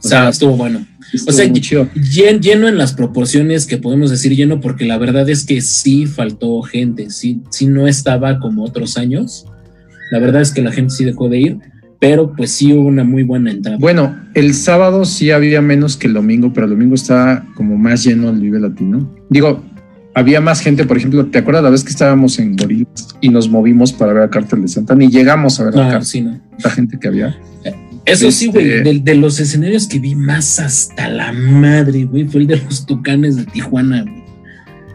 Speaker 1: O sea, estuvo bueno o sea, lleno en las proporciones que podemos decir lleno, porque la verdad es que sí faltó gente, sí, sí no estaba como otros años. La verdad es que la gente sí dejó de ir, pero pues sí hubo una muy buena entrada.
Speaker 2: Bueno, el sábado sí había menos que el domingo, pero el domingo estaba como más lleno el Vive Latino. Digo, había más gente, por ejemplo, ¿te acuerdas la vez que estábamos en Gorilas y nos movimos para ver a Cártel de Santana y llegamos a ver a ah, la gente que había?
Speaker 1: Eh, eso sí, güey, este, de, los escenarios que vi más hasta la madre, güey, fue el de los tucanes de Tijuana, güey.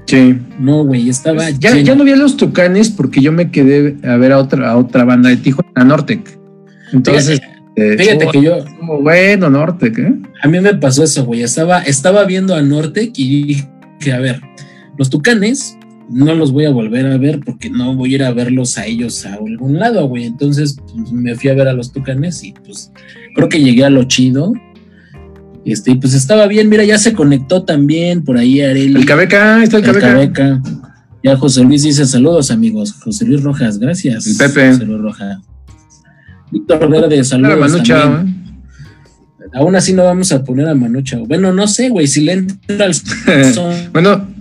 Speaker 2: Sí.
Speaker 1: No, güey, estaba.
Speaker 2: Pues ya, ya, no vi a los tucanes porque yo me quedé a ver a otra, a otra banda de Tijuana, Nortec. Entonces.
Speaker 1: Fíjate, que yo.
Speaker 2: Como bueno, Nortec, ¿eh?
Speaker 1: A mí me pasó eso, güey. Estaba, estaba viendo a Nortec y dije, a ver, los tucanes no los voy a volver a ver porque no voy a ir a verlos a ellos a algún lado, güey. Entonces pues, me fui a ver a los tucanes y pues creo que llegué a lo chido. Este, y pues estaba bien, mira, ya se conectó también por ahí Areli.
Speaker 2: El Cabeca, está el, Cabeca.
Speaker 1: Ya José Luis dice saludos, amigos. José Luis Rojas, gracias.
Speaker 2: El Pepe.
Speaker 1: José Luis Rojas. Víctor Verde, saludos. Manucha, ¿eh? Aún así no vamos a poner a Manucha. Bueno, no sé, güey, si le entra al
Speaker 2: bueno,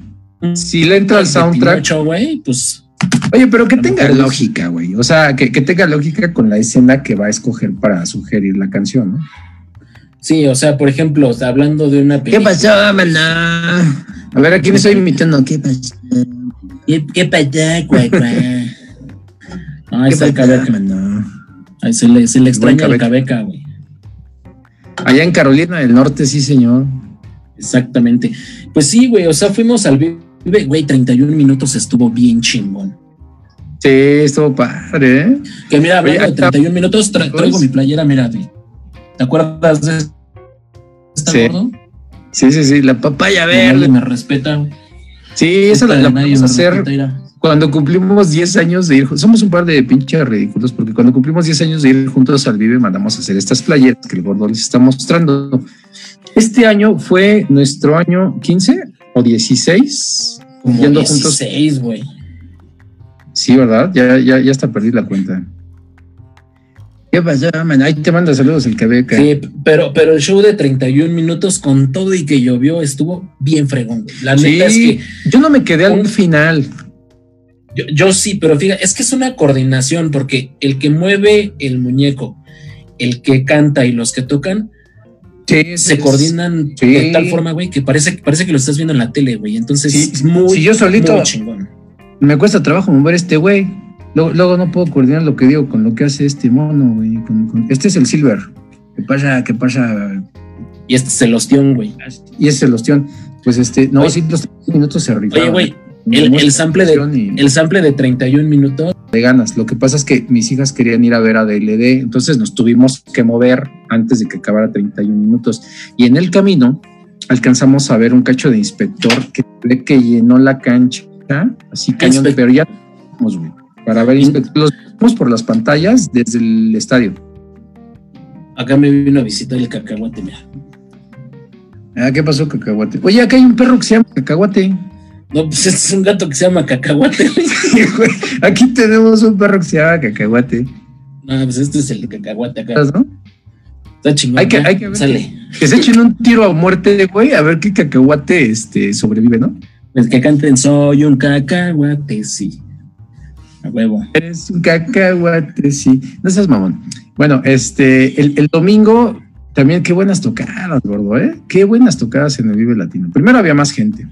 Speaker 2: si le entra al soundtrack.
Speaker 1: pues.
Speaker 2: Oye, pero que tenga lógica, güey. O sea, que, tenga lógica con la escena que va a escoger para sugerir la canción, ¿no?
Speaker 1: Sí, o sea, por ejemplo, hablando de una
Speaker 2: película. ¿Qué pasó, maná? A ver, ¿a quién estoy imitando? ¿Qué pasó?
Speaker 1: ¿Qué, pasó, güey, ahí está el cabeca. Ahí se le, se le extraña el cabeca, güey.
Speaker 2: Allá en Carolina del Norte, sí, señor.
Speaker 1: Exactamente. Pues sí, güey, o sea, fuimos al güey, 31 minutos estuvo bien chingón.
Speaker 2: Sí, estuvo padre, ¿eh?
Speaker 1: Que mira, hablando de 31 minutos, traigo mi playera, mira, güey. ¿Te acuerdas de esta
Speaker 2: sí. Sí, sí, sí, la papaya verde.
Speaker 1: me respeta.
Speaker 2: Sí, esa la, la a hacer cuando cumplimos 10 años de ir, somos un par de pinches ridículos, porque cuando cumplimos 10 años de ir juntos al Vive, mandamos a hacer estas playeras que el gordo les está mostrando. Este año fue nuestro año 15 o 16.
Speaker 1: Como yendo 16, güey.
Speaker 2: Sí, ¿verdad? Ya, ya, ya hasta perdí la cuenta. ¿Qué pasa, man? Ahí te manda saludos el que
Speaker 1: Sí, pero, pero el show de 31 minutos con todo y que llovió estuvo bien fregón. La neta es que.
Speaker 2: Yo no me quedé al final.
Speaker 1: Yo, yo, sí, pero fíjate, es que es una coordinación porque el que mueve el muñeco, el que canta y los que tocan, se coordinan de tal forma, güey, que parece, parece que lo estás viendo en la tele, güey. Entonces, es muy,
Speaker 2: si yo solito chingón. Me cuesta trabajo mover este güey. Luego, no puedo coordinar lo que digo con lo que hace este mono, güey. Este es el Silver. ¿Qué pasa? ¿Qué pasa?
Speaker 1: Y este es el ostión, güey.
Speaker 2: Y este es el ostión. Pues este, no, sí, los minutos se
Speaker 1: rifaron. Oye, güey, el, sample de, el sample de 31 minutos
Speaker 2: de ganas. Lo que pasa es que mis hijas querían ir a ver a DLD, entonces nos tuvimos que mover antes de que acabara 31 minutos. Y en el camino alcanzamos a ver un cacho de inspector que, que llenó la cancha, así cañón, pero ya para ver. Los vimos por las pantallas desde el estadio.
Speaker 1: Acá me vino a visitar el cacahuate, mira.
Speaker 2: Ah, ¿qué pasó, cacahuate? Oye, acá hay un perro que se llama cacahuate.
Speaker 1: No, pues este es un gato que se llama cacahuate.
Speaker 2: Aquí tenemos un perro que se llama cacahuate.
Speaker 1: No, pues este es el cacahuate acá. ¿No? Está chingón.
Speaker 2: Hay que, hay que, Sale. que se echen un tiro a muerte, güey, a ver qué cacahuate este, sobrevive, ¿no?
Speaker 1: El que canten soy un cacahuate, sí. A huevo.
Speaker 2: Eres un cacahuate, sí. No seas mamón. Bueno, este, el, el domingo también qué buenas tocadas, gordo, ¿eh? Qué buenas tocadas en el Vive Latino. Primero había más gente.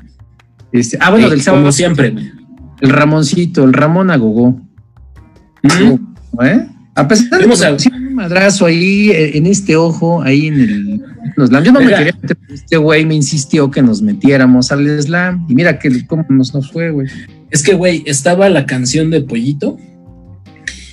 Speaker 2: Este, ah, bueno, del sábado.
Speaker 1: Como siempre.
Speaker 2: El Ramoncito, el Ramón Agogó. ¿Eh? A pesar de que un madrazo ahí eh, en este ojo, ahí en el. yo no me quería meter, este güey me insistió que nos metiéramos al slam. Y mira que cómo nos, nos fue, güey.
Speaker 1: Es que, güey, estaba la canción de Pollito.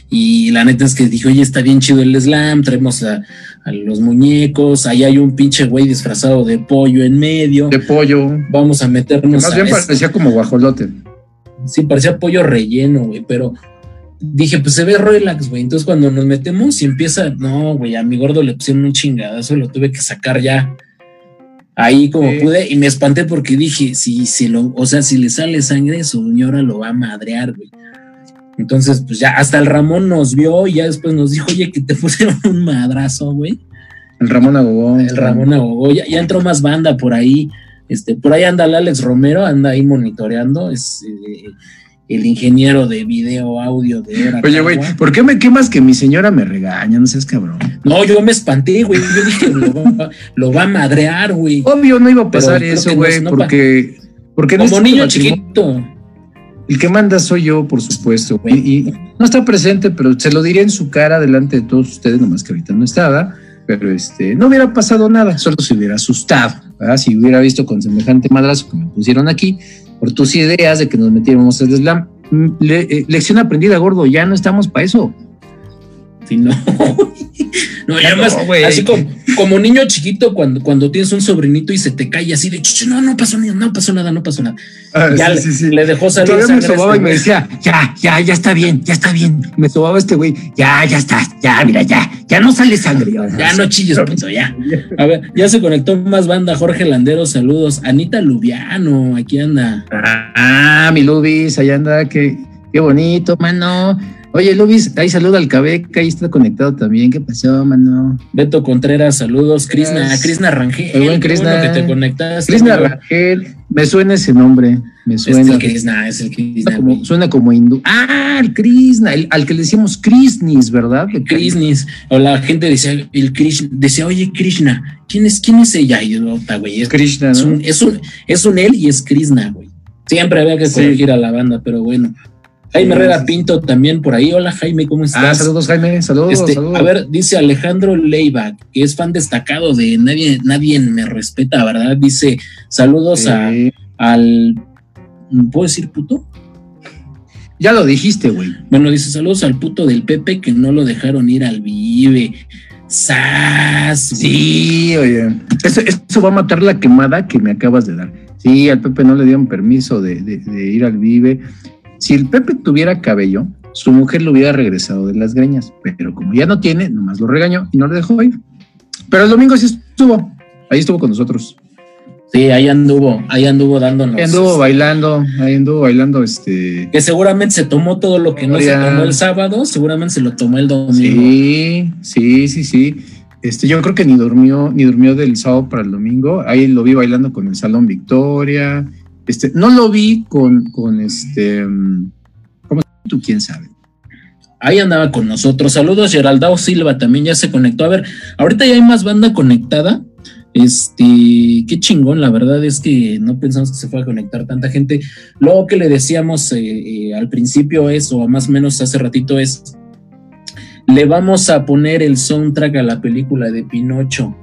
Speaker 1: Y la neta es que dije, oye, está bien chido el slam, traemos a, a los muñecos, ahí hay un pinche güey disfrazado de pollo en medio.
Speaker 2: De pollo.
Speaker 1: Vamos a meternos.
Speaker 2: más bien parecía como guajolote.
Speaker 1: Sí, parecía pollo relleno, güey, pero dije, pues se ve relax, güey. Entonces cuando nos metemos y empieza, no, güey, a mi gordo le pusieron un chingadazo, lo tuve que sacar ya. Ahí como pude y me espanté porque dije, si se lo, o sea, si le sale sangre, su señora lo va a madrear, güey. Entonces, pues ya hasta el Ramón nos vio y ya después nos dijo, oye, que te pusieron un madrazo, güey.
Speaker 2: El Ramón Agogó.
Speaker 1: El Ramón Agogó. Ya, ya, entró más banda por ahí. Este, por ahí anda el Alex Romero, anda ahí monitoreando. Es eh, el ingeniero de video, audio de
Speaker 2: Oye, güey, ¿por qué me quemas que mi señora me regaña? No seas cabrón.
Speaker 1: No, yo me espanté, güey. Yo dije, lo, va, a madrear, güey.
Speaker 2: Obvio, no iba a pasar eso, güey, porque, porque.
Speaker 1: Como niño chiquito.
Speaker 2: El que manda soy yo, por supuesto, Y, no está presente, pero se lo diría en su cara delante de todos ustedes, nomás que ahorita no estaba. Pero este, no hubiera pasado nada, solo se hubiera asustado, Si hubiera visto con semejante madrazo que me pusieron aquí, por tus ideas de que nos metiéramos el slam. Mm, eh, lección aprendida, gordo, ya no estamos para eso.
Speaker 1: Sí, no. no, ya más, así como, como, niño chiquito cuando, cuando tienes un sobrinito y se te cae así de no, no pasó nada, no pasó nada, no pasó nada. Ah, ya le, dejó salir.
Speaker 2: Todavía me sobaba y me decía, ya, ya, ya está bien, ya está bien. Me sobaba este güey, ya, ya está, ya, mira, ya, ya no sale sangre.
Speaker 1: Ya, no chilles, puto, ya. A ver, ya se conectó más banda, Jorge Landero, saludos. Anita Lubiano, aquí anda.
Speaker 2: Ah, mi Lubis, allá anda, qué, qué bonito, mano. Oye, Luis, ahí saluda al Cabeca, ahí está conectado también. ¿Qué pasó, mano?
Speaker 1: Beto Contreras, saludos. Krishna, Krishna Rangel.
Speaker 2: Muy buen Krishna.
Speaker 1: que te conectaste.
Speaker 2: Krishna Rangel, me suena ese nombre. Me suena. Es
Speaker 1: el Krishna, es el Krishna.
Speaker 2: Suena como, hindú. Ah, el Krishna, al que le decimos Krishnis, ¿verdad?
Speaker 1: Krishnis. O la gente decía, el Krishna, decía, oye, Krishna, ¿quién es, quién es ella? Y yo, güey, es, Krishna, es, un, es, un, es un él y es Krishna, güey. Siempre había que corregir a la banda, pero bueno. Jaime Herrera Pinto también por ahí. Hola Jaime, ¿cómo estás? Ah,
Speaker 2: saludos Jaime, saludos,
Speaker 1: este, A ver, dice Alejandro Leiva, que es fan destacado de Nadie, nadie me respeta, ¿verdad? Dice saludos a, al... ¿Puedo decir puto?
Speaker 2: Ya lo dijiste, güey.
Speaker 1: Bueno, dice saludos al puto del Pepe que no lo dejaron ir al Vive. ¡Sas!
Speaker 2: Sí, oye. Eso, va a matar la quemada que me acabas de dar. Sí, al Pepe no le dieron permiso de, de ir al Vive. Si el Pepe tuviera cabello, su mujer lo hubiera regresado de las greñas, pero como ya no tiene, nomás lo regañó y no le dejó ir. Pero el domingo sí estuvo, ahí estuvo con nosotros.
Speaker 1: Sí, ahí anduvo, ahí anduvo dándonos.
Speaker 2: Ahí anduvo bailando, ahí anduvo bailando, este.
Speaker 1: Que seguramente se tomó todo lo que no se tomó el sábado, seguramente se lo tomó el domingo.
Speaker 2: Sí, sí, sí, sí. Este, yo creo que ni durmió, ni durmió del sábado para el domingo. Ahí lo vi bailando con el Salón Victoria. Este, no lo vi con, con este, ¿cómo tú quién sabe?
Speaker 1: Ahí andaba con nosotros. Saludos, Geraldao Silva también ya se conectó. A ver, ahorita ya hay más banda conectada. Este, qué chingón, la verdad es que no pensamos que se fuera a conectar tanta gente. Lo que le decíamos eh, eh, al principio es, o más o menos hace ratito es, le vamos a poner el soundtrack a la película de Pinocho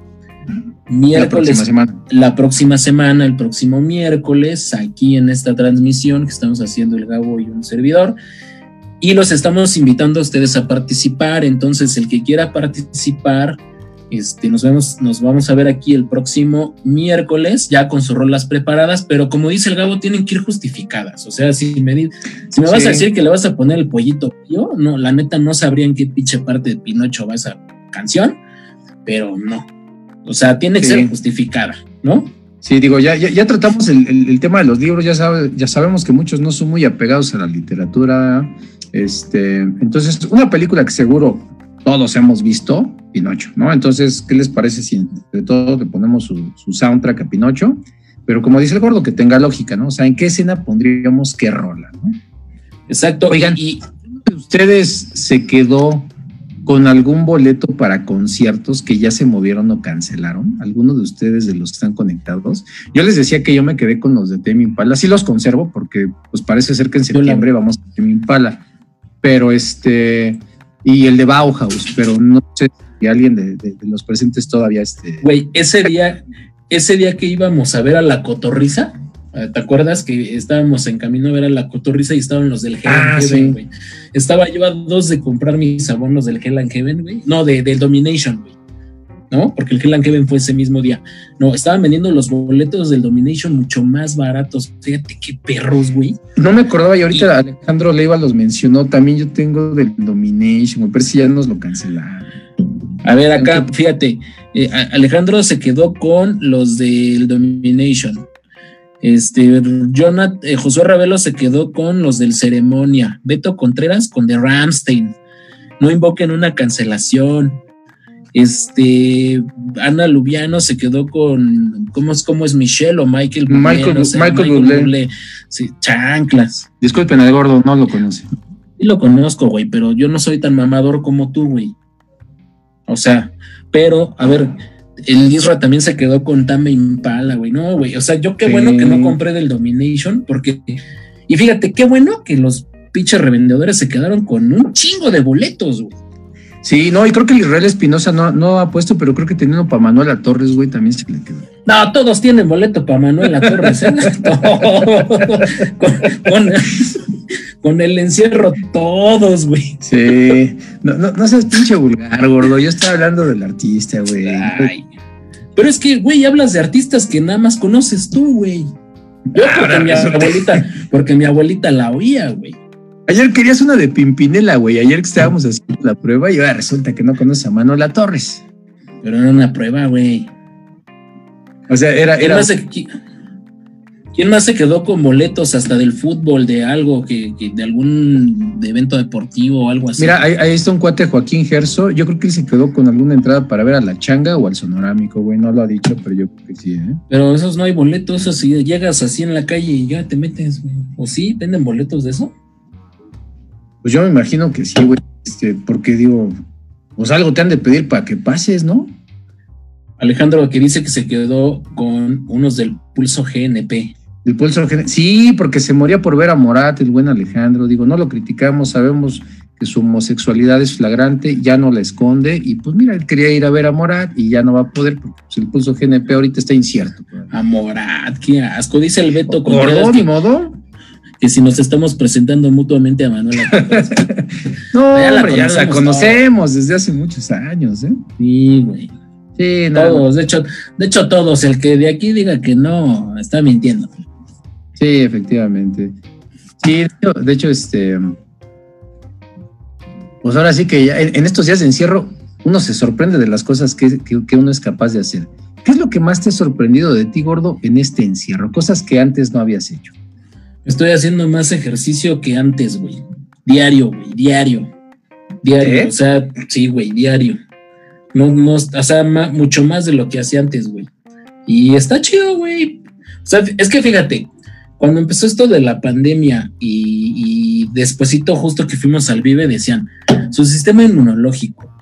Speaker 1: miércoles, la próxima, semana. el próximo miércoles, aquí en esta transmisión que estamos haciendo el Gabo y un servidor. y los estamos invitando a ustedes a participar. Entonces, el que quiera participar, este, nos, vemos, nos vamos a ver aquí el próximo miércoles, ya con sus rolas preparadas, pero como dice el Gabo, tienen que ir justificadas. O sea, si me, si me vas a decir que le vas a poner el pollito yo, no, la neta no sabría en qué pinche parte de Pinocho va esa canción, pero no. O sea, tiene que ser justificada, ¿no?
Speaker 2: Sí, digo, ya, ya, tratamos el, tema de los libros, ya, ya sabemos que muchos no son muy apegados a la literatura. Este, entonces, una película que seguro todos hemos visto, Pinocho, ¿no? Entonces, ¿qué les parece si de todo le ponemos su, soundtrack a Pinocho? Pero como dice el gordo, que tenga lógica, ¿no? O sea, ¿en qué escena pondríamos qué rola, ¿no?
Speaker 1: Exacto.
Speaker 2: Oigan, ¿y ustedes se quedó con algún boleto para conciertos que ya se movieron o cancelaron? ¿Alguno de ustedes de los que están conectados? Yo les decía que yo me quedé con los de Temi Impala. Sí los conservo porque pues parece ser que en septiembre vamos a Temi Impala. Pero este y el de Bauhaus, pero no sé si alguien de, los presentes todavía este.
Speaker 1: Güey, ese día, ese día que íbamos a ver a la cotorriza, ¿te acuerdas que estábamos en camino a ver a la cotorriza y estaban los del Hell ah, Heaven, güey? Estaba yo a dos de comprar mis abonos del Hell and Heaven, güey. No, de, del Domination, güey. ¿no? Porque el Hell and Heaven fue ese mismo día. No, estaban vendiendo los boletos del Domination mucho más baratos. Fíjate qué perros, güey.
Speaker 2: No me acordaba y ahorita Alejandro Leiva los mencionó. También yo tengo del Domination, pero si ya nos lo cancelaron.
Speaker 1: A ver, acá, fíjate, eh, Alejandro se quedó con los del Domination. Este, Jonathan, eh, Josué Ravelo se quedó con los del Ceremonia. Beto Contreras con The Ramstein. No invoquen una cancelación. Este, Ana Lubiano se quedó con, ¿cómo es, cómo es Michelle o Michael
Speaker 2: Michael, Michael,
Speaker 1: Sí, chanclas.
Speaker 2: Disculpen, el gordo no lo conoce.
Speaker 1: Sí lo conozco, güey, pero yo no soy tan mamador como tú, güey. O sea, pero, a ver, el Isra también se quedó con Tame Impala, güey. No, güey. O sea, yo qué bueno que no compré del Domination, porque. Y fíjate, qué bueno que los pinches revendedores se quedaron con un chingo de boletos, güey.
Speaker 2: Sí, no, y creo que el Israel Espinosa no, no ha puesto, pero creo que teniendo para Manuela Torres, güey, también se le quedó.
Speaker 1: No, todos tienen boleto para Manuela Torres, ¿eh? con, el encierro, todos, güey.
Speaker 2: Sí, no, no, no seas pinche vulgar, gordo. Yo estaba hablando del artista, güey.
Speaker 1: Pero es que, güey, hablas de artistas que nada más conoces tú, güey. Yo porque mi abuelita, porque mi abuelita la oía, güey.
Speaker 2: Ayer querías una de Pimpinela, güey. Ayer que estábamos haciendo la prueba y ahora resulta que no conoces a Manuela Torres.
Speaker 1: Pero era una prueba, güey.
Speaker 2: O sea, era.
Speaker 1: ¿Quién, Más se, ¿Quién, más se, quedó con boletos hasta del fútbol, de algo, que, de algún evento deportivo o algo así?
Speaker 2: Mira, ahí, está un cuate Joaquín Gerso. Yo creo que él se quedó con alguna entrada para ver a la changa o al sonorámico, güey. No lo ha dicho, pero yo creo que sí, ¿eh?
Speaker 1: Pero esos no hay boletos. Esos si llegas así en la calle y ya te metes, güey. ¿O sí? ¿Venden boletos de eso?
Speaker 2: Pues yo me imagino que sí, güey, este, porque digo, pues algo te han de pedir para que pases, ¿no?
Speaker 1: Alejandro que dice que se quedó con unos del pulso GNP.
Speaker 2: El pulso sí, porque se moría por ver a Morat, el buen Alejandro. Digo, no lo criticamos, sabemos que su homosexualidad es flagrante, ya no la esconde, y pues mira, él quería ir a ver a Morat y ya no va a poder, porque pues, el pulso GNP ahorita está incierto.
Speaker 1: A Morat, qué asco, dice el Beto.
Speaker 2: ¿Gordo, ni modo?
Speaker 1: que si nos estamos presentando mutuamente a Manuela.
Speaker 2: no, ya, la, ya la conocemos desde hace muchos años, ¿eh?
Speaker 1: Sí, güey. Sí, todos, de hecho, de hecho todos, el que de aquí diga que no, está mintiendo.
Speaker 2: Sí, efectivamente. Sí, de hecho, este, pues ahora sí que en, estos días de encierro uno se sorprende de las cosas que, que, uno es capaz de hacer. ¿Qué es lo que más te ha sorprendido de ti, gordo, en este encierro? Cosas que antes no habías hecho.
Speaker 1: Estoy haciendo más ejercicio que antes, güey. Diario, güey, diario. Diario, o sea, sí, güey, diario. No, no, o sea, mucho más de lo que hacía antes, güey. Y está chido, güey. O sea, es que fíjate, cuando empezó esto de la pandemia y, y despuesito justo que fuimos al Vive, decían, su sistema inmunológico.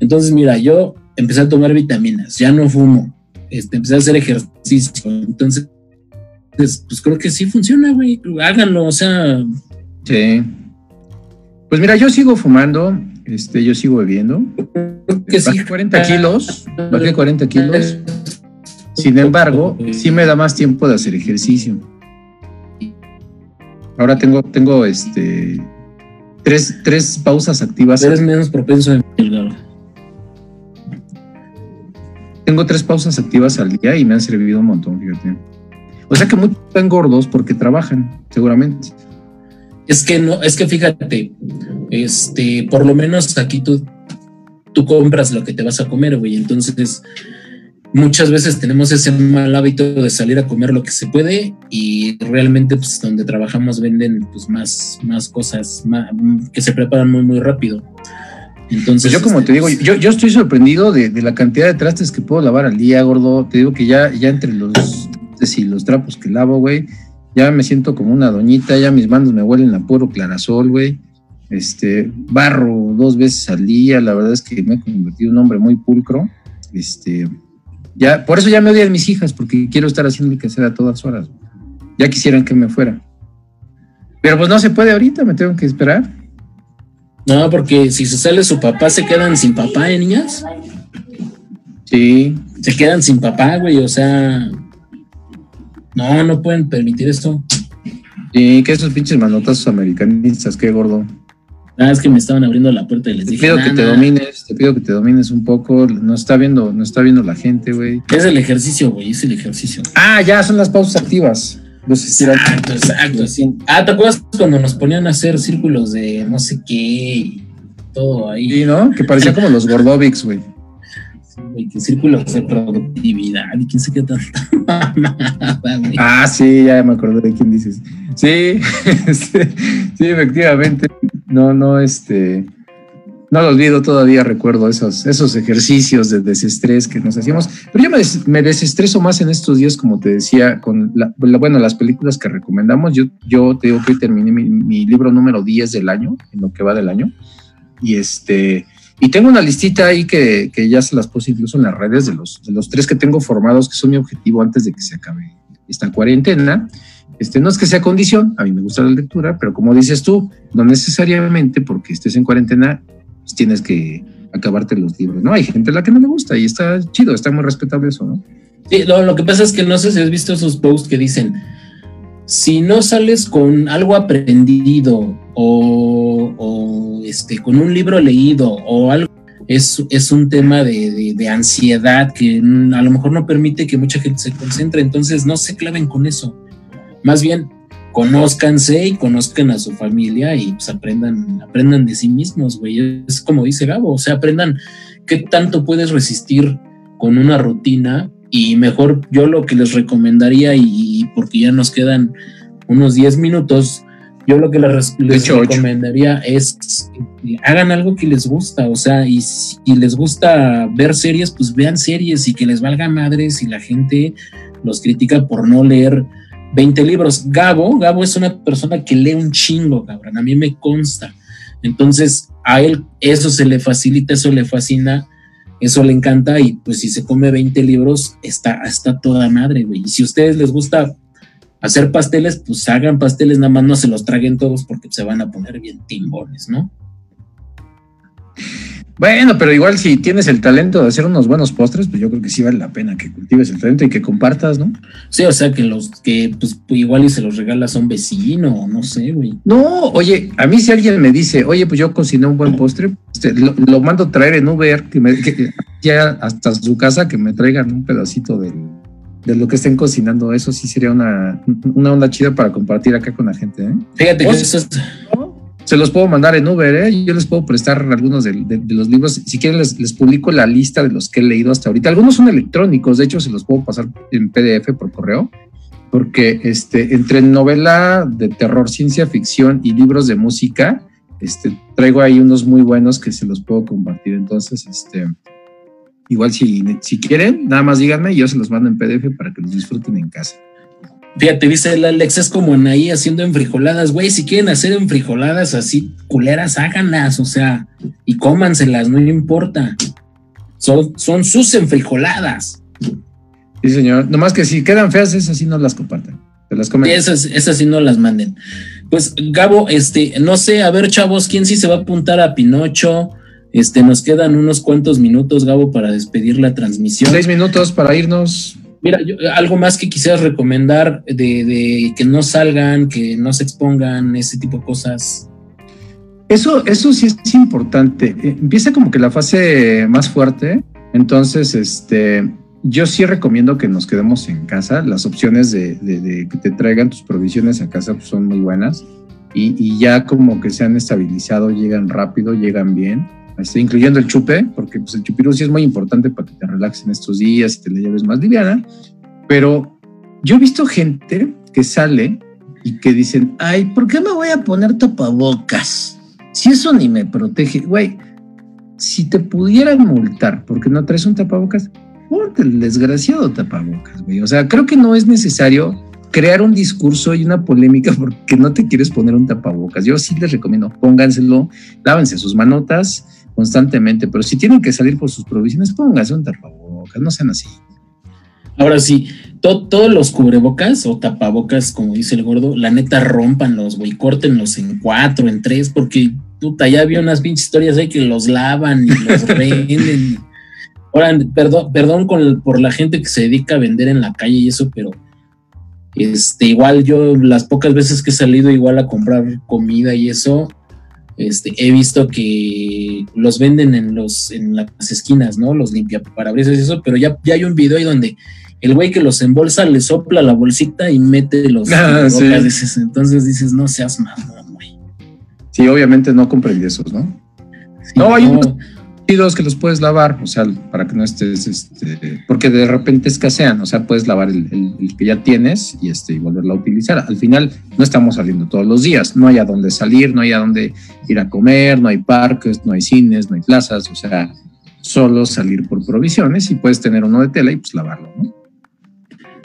Speaker 1: Entonces, mira, yo empecé a tomar vitaminas, ya no fumo, este, empecé a hacer ejercicio. Entonces, pues, pues, creo que sí funciona, güey. Háganlo, o sea.
Speaker 2: Sí. Pues mira, yo sigo fumando, este, yo sigo bebiendo. Que bajé 40 kilos, bajé 40 kilos. Sin embargo, sí me da más tiempo de hacer ejercicio. Ahora tengo, tengo este, tres, tres pausas activas.
Speaker 1: Eres menos propenso a Gabo.
Speaker 2: Tengo tres pausas activas al día y me han servido un montón, fíjate. O sea que muchos están gordos porque trabajan, seguramente.
Speaker 1: Es que no, es que fíjate, este, por lo menos aquí tú, tú compras lo que te vas a comer, güey. Entonces, muchas veces tenemos ese mal hábito de salir a comer lo que se puede y realmente, pues, donde trabajamos venden, pues, más, más cosas que se preparan muy, muy rápido. Entonces,
Speaker 2: pues yo como te digo, este, yo, yo estoy sorprendido de, de, la cantidad de trastes que puedo lavar al día, gordo. Te digo que ya, ya entre los y los trapos que lavo, güey, ya me siento como una doñita, ya mis manos me huelen a puro clarasol, güey. Este, barro dos veces al día, la verdad es que me he convertido en un hombre muy pulcro. Este, ya, por eso ya me odian mis hijas, porque quiero estar haciendo que sea a todas horas. Ya quisieran que me fuera. Pero pues no se puede ahorita, me tengo que esperar.
Speaker 1: No, porque si se sale su papá, se quedan sin papá, ¿eh, niñas?
Speaker 2: Sí.
Speaker 1: Se quedan sin papá, güey, o sea, no, no pueden permitir esto.
Speaker 2: Y que esos pinches manotazos americanistas, qué gordo.
Speaker 1: Ah, es que me estaban abriendo la puerta y les
Speaker 2: te
Speaker 1: dije.
Speaker 2: Pido que te domines, te pido que te domines un poco. No está viendo, no está viendo la gente, güey.
Speaker 1: Es el ejercicio, güey, es el ejercicio.
Speaker 2: Ah, ya, son las pausas activas.
Speaker 1: Los exacto, exacto. Sí. Ah, ¿te acuerdas cuando nos ponían a hacer círculos de no sé qué y todo ahí?
Speaker 2: Sí, ¿no? Que parecía como los Gordovics, güey
Speaker 1: que círculos de productividad y quién se queda
Speaker 2: Ah, sí, ya me acordé de quién dices. Sí, sí, efectivamente. No, no, este. No lo olvido todavía, recuerdo esos, esos ejercicios de desestrés que nos hacíamos. Pero yo me, desestreso más en estos días, como te decía, con la, bueno, las películas que recomendamos. Yo, yo te digo que terminé mi, mi libro número 10 del año, en lo que va del año. Y este, y tengo una listita ahí que, que, ya se las puse incluso en las redes de los, de los tres que tengo formados, que son mi objetivo antes de que se acabe esta cuarentena. Este, no es que sea condición, a mí me gusta la lectura, pero como dices tú, no necesariamente porque estés en cuarentena pues tienes que acabarte los libros, ¿no? Hay gente a la que no le gusta y está chido, está muy respetable eso, ¿no?
Speaker 1: Sí, lo, lo que pasa es que no sé si has visto esos posts que dicen, si no sales con algo aprendido o, este, con un libro leído o algo, es, es un tema de, de, ansiedad que a lo mejor no permite que mucha gente se concentre, entonces no se claven con eso. Más bien, conózcanse y conozcan a su familia y pues aprendan, aprendan de sí mismos, güey. Es como dice Gabo, o sea, aprendan qué tanto puedes resistir con una rutina y mejor yo lo que les recomendaría y porque ya nos quedan unos 10 minutos, yo lo que les, recomendaría es hagan algo que les gusta, o sea, y si les gusta ver series, pues vean series y que les valga madre si la gente los critica por no leer 20 libros. Gabo, Gabo es una persona que lee un chingo, cabrón, a mí me consta. Entonces, a él eso se le facilita, eso le fascina, eso le encanta y pues si se come 20 libros, está, está toda madre, güey. Y si a ustedes les gusta hacer pasteles, pues hagan pasteles, nada más no se los traguen todos porque se van a poner bien timbones, ¿no?
Speaker 2: Bueno, pero igual si tienes el talento de hacer unos buenos postres, pues yo creo que sí vale la pena que cultives el talento y que compartas, ¿no?
Speaker 1: Sí, o sea, que los que pues igual y se los regalas a un vecino, no sé, güey.
Speaker 2: No, oye, a mí si alguien me dice, oye, pues yo cociné un buen postre, este, lo, mando a traer en Uber, que me ya hasta su casa que me traigan un pedacito de lo que estén cocinando. Eso sí sería una, una onda chida para compartir acá con la gente. ¿eh?
Speaker 1: Fíjate que eso
Speaker 2: Se los puedo mandar en Uber, ¿eh? yo les puedo prestar algunos de, los libros. Si quieren, les, les, publico la lista de los que he leído hasta ahorita. Algunos son electrónicos, de hecho, se los puedo pasar en PDF por correo, porque este, entre novela de terror, ciencia ficción y libros de música, este, traigo ahí unos muy buenos que se los puedo compartir. Entonces, este, Igual si, si quieren, nada más díganme y yo se los mando en PDF para que los disfruten en casa.
Speaker 1: Fíjate, dice el Alex, es como en ahí haciendo enfrijoladas, güey, si quieren hacer enfrijoladas así culeras, háganlas, o sea, y cómanselas, no importa. Son, son sus enfrijoladas.
Speaker 2: Sí, señor. Nomás que si quedan feas, esas sí no las compartan. Se las comen.
Speaker 1: Esas, esas sí no las manden. Pues, Gabo, este, no sé, a ver, chavos, ¿quién sí se va a apuntar a Pinocho? Este, nos quedan unos cuantos minutos, Gabo, para despedir la transmisión.
Speaker 2: Seis minutos para irnos.
Speaker 1: Mira, algo más que quisieras recomendar de, que no salgan, que no se expongan, ese tipo de cosas.
Speaker 2: Eso, eso sí es importante. Eh, empieza como que la fase más fuerte. Entonces, este, yo sí recomiendo que nos quedemos en casa. Las opciones de, que te traigan tus provisiones a casa pues, son muy buenas. Y, ya como que se han estabilizado, llegan rápido, llegan bien. Este, incluyendo el chupe, porque pues, el chupirú sí es muy importante para que te relaxen estos días y te la lleves más liviana. Pero yo he visto gente que sale y que dicen, ay, ¿por qué me voy a poner tapabocas? Si eso ni me protege, güey, si te pudieran multar porque no traes un tapabocas, ponte el desgraciado tapabocas, güey. O sea, creo que no es necesario crear un discurso y una polémica porque no te quieres poner un tapabocas. Yo sí les recomiendo, pónganselo, lávense sus manotas constantemente, pero si tienen que salir por sus provisiones, pónganse un tapabocas, no sean así.
Speaker 1: Ahora sí, todos los cubrebocas o tapabocas, como dice el gordo, la neta rompanlos, güey, córtenlos en cuatro, en tres, porque puta, ya había unas pinches historias ahí que los lavan y los venden. Ahora, perdón, perdón por la gente que se dedica a vender en la calle y eso, pero este, igual yo las pocas veces que he salido igual a comprar comida y eso, este, he visto que los venden en los en las esquinas, ¿no? Los limpia parabrisas y eso, pero ya, ya hay un video ahí donde el güey que los embolsa le sopla la bolsita y mete los ah, entonces dices, no seas mamón, güey.
Speaker 2: Sí, obviamente no comprendí esos, ¿no? no, hay unos que los puedes lavar, o sea, para que no estés, este, porque de repente escasean, o sea, puedes lavar el, que ya tienes y, este, y volverlo a utilizar. Al final no estamos saliendo todos los días, no hay a dónde salir, no hay a dónde ir a comer, no hay parques, no hay cines, no hay plazas, o sea, solo salir por provisiones y puedes tener uno de tela y pues lavarlo, ¿no?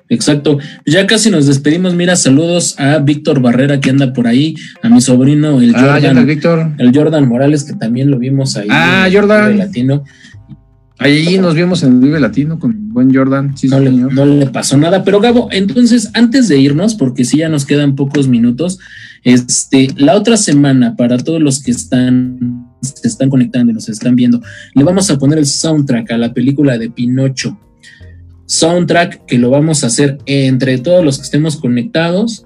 Speaker 1: Exacto. Ya casi nos despedimos. Mira, saludos a Víctor Barrera que anda por ahí, a mi sobrino, el ah, Jordan. Víctor. El Jordan Morales, que también lo vimos ahí.
Speaker 2: Ah, Jordan. Latino. Ahí nos vimos en el Vive Latino con buen Jordan.
Speaker 1: no, le, no, le, pasó nada. Pero Gabo, entonces, antes de irnos, porque sí ya nos quedan pocos minutos, este, la otra semana, para todos los que están, se están conectando y nos están viendo, le vamos a poner el soundtrack a la película de Pinocho soundtrack que lo vamos a hacer entre todos los que estemos conectados.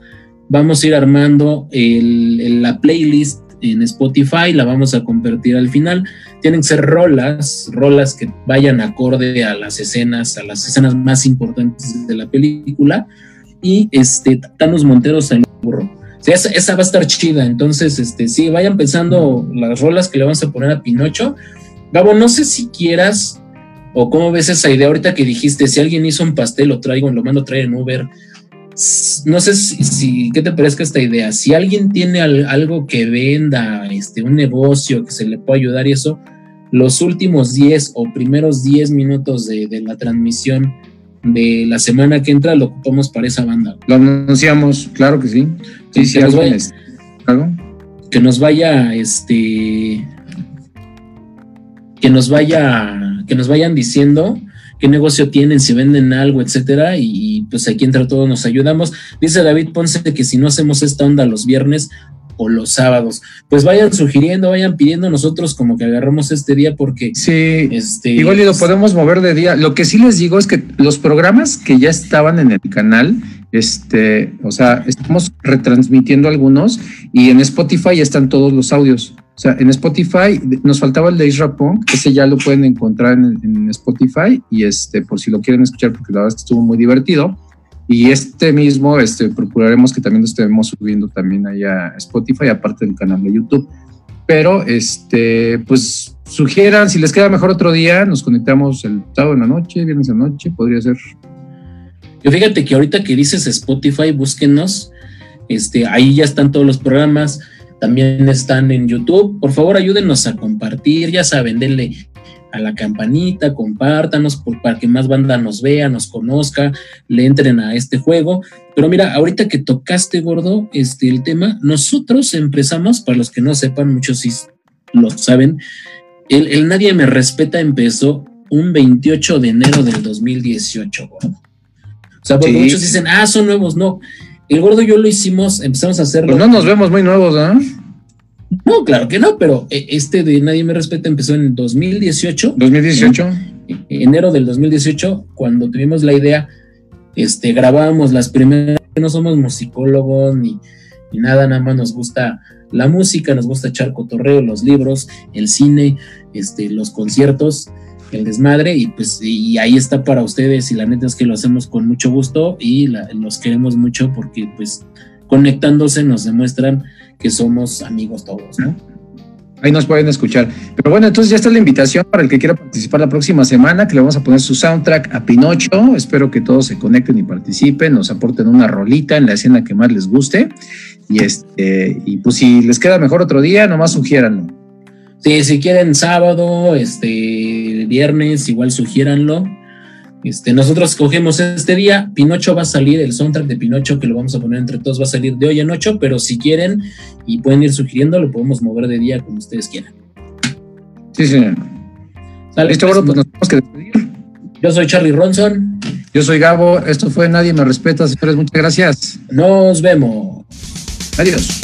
Speaker 1: Vamos a ir armando la playlist en Spotify, la vamos a convertir al final. Tienen que ser rolas, rolas que vayan acorde a las escenas, a las escenas más importantes de la película. Y este, Thanos Monteros en burro. esa, esa, va a estar chida. Entonces, este, sí, vayan pensando las rolas que le vamos a poner a Pinocho. Gabo, no sé si quieras ¿O cómo ves esa idea ahorita que dijiste, si alguien hizo un pastel, lo traigo, lo mando a traer en Uber? No sé si, ¿qué te parezca esta idea? Si alguien tiene algo que venda, este, un negocio que se le pueda ayudar y eso, los últimos 10 o primeros 10 minutos de, la transmisión de la semana que entra lo ocupamos para esa banda.
Speaker 2: Lo anunciamos, claro que sí. Sí, sí,
Speaker 1: nos vaya, que nos vaya, este, que nos vaya que nos vayan diciendo qué negocio tienen, si venden algo, etcétera, y, pues aquí entre todos nos ayudamos. Dice David Ponce que si no hacemos esta onda los viernes o los sábados, pues vayan sugiriendo, vayan pidiendo nosotros como que agarramos este día porque
Speaker 2: sí, este, igual y lo podemos mover de día. Lo que sí les digo es que los programas que ya estaban en el canal, este, o sea, estamos retransmitiendo algunos y en Spotify están todos los audios. O sea, en Spotify nos faltaba el de Isra Punk, ese ya lo pueden encontrar en, Spotify y este, por si lo quieren escuchar, porque la verdad estuvo muy divertido. Y este mismo, este, procuraremos que también lo estemos subiendo también allá a Spotify, aparte del canal de YouTube. Pero, este, pues sugieran, si les queda mejor otro día, nos conectamos el sábado en la noche, viernes en la noche, podría ser.
Speaker 1: Yo fíjate que ahorita que dices Spotify, búsquenos, este, ahí ya están todos los programas también están en YouTube. Por favor, ayúdenos a compartir, ya saben, denle a la campanita, compártanos para que más banda nos vea, nos conozca, le entren a este juego. Pero mira, ahorita que tocaste, gordo, este, el tema, nosotros empezamos, para los que no sepan, muchos sí lo saben, el, Nadie Me Respeta empezó un 28 de enero del 2018, gordo. O sea, porque muchos dicen, ah, son nuevos, no. El gordo y yo lo hicimos, empezamos a hacerlo.
Speaker 2: Pues no nos vemos muy nuevos, ¿ah?
Speaker 1: No, claro que no, pero eh, este de Nadie me respeta empezó en 2018.
Speaker 2: 2018.
Speaker 1: enero del 2018, cuando tuvimos la idea, este, grabábamos las primeras, no somos musicólogos ni, y nada, nada más nos gusta la música, nos gusta echar cotorreo, los libros, el cine, este, los conciertos, el desmadre, y pues y ahí está para ustedes, y la neta es que lo hacemos con mucho gusto y los queremos mucho porque pues conectándose nos demuestran que somos amigos todos, ¿no?
Speaker 2: Ahí nos pueden escuchar. Pero bueno, entonces ya está la invitación para el que quiera participar la próxima semana, que le vamos a poner su soundtrack a Pinocho. Espero que todos se conecten y participen, nos aporten una rolita en la escena que más les guste. Y este, y pues si les queda mejor otro día, nomás sugiéranlo.
Speaker 1: Sí, si quieren sábado, este, viernes, igual sugiéranlo. Este, nosotros cogemos este día, Pinocho va a salir, el soundtrack de Pinocho que lo vamos a poner entre todos va a salir de hoy en ocho, pero si quieren y pueden ir sugiriendo, lo podemos mover de día como ustedes quieran.
Speaker 2: Sí, señor. Listo, pues, pues nos tenemos que despedir.
Speaker 1: Yo soy Charlie Ronson.
Speaker 2: Yo soy Gabo. Esto fue Nadie me respeta, señores. Muchas gracias.
Speaker 1: Nos vemos.
Speaker 2: Adiós.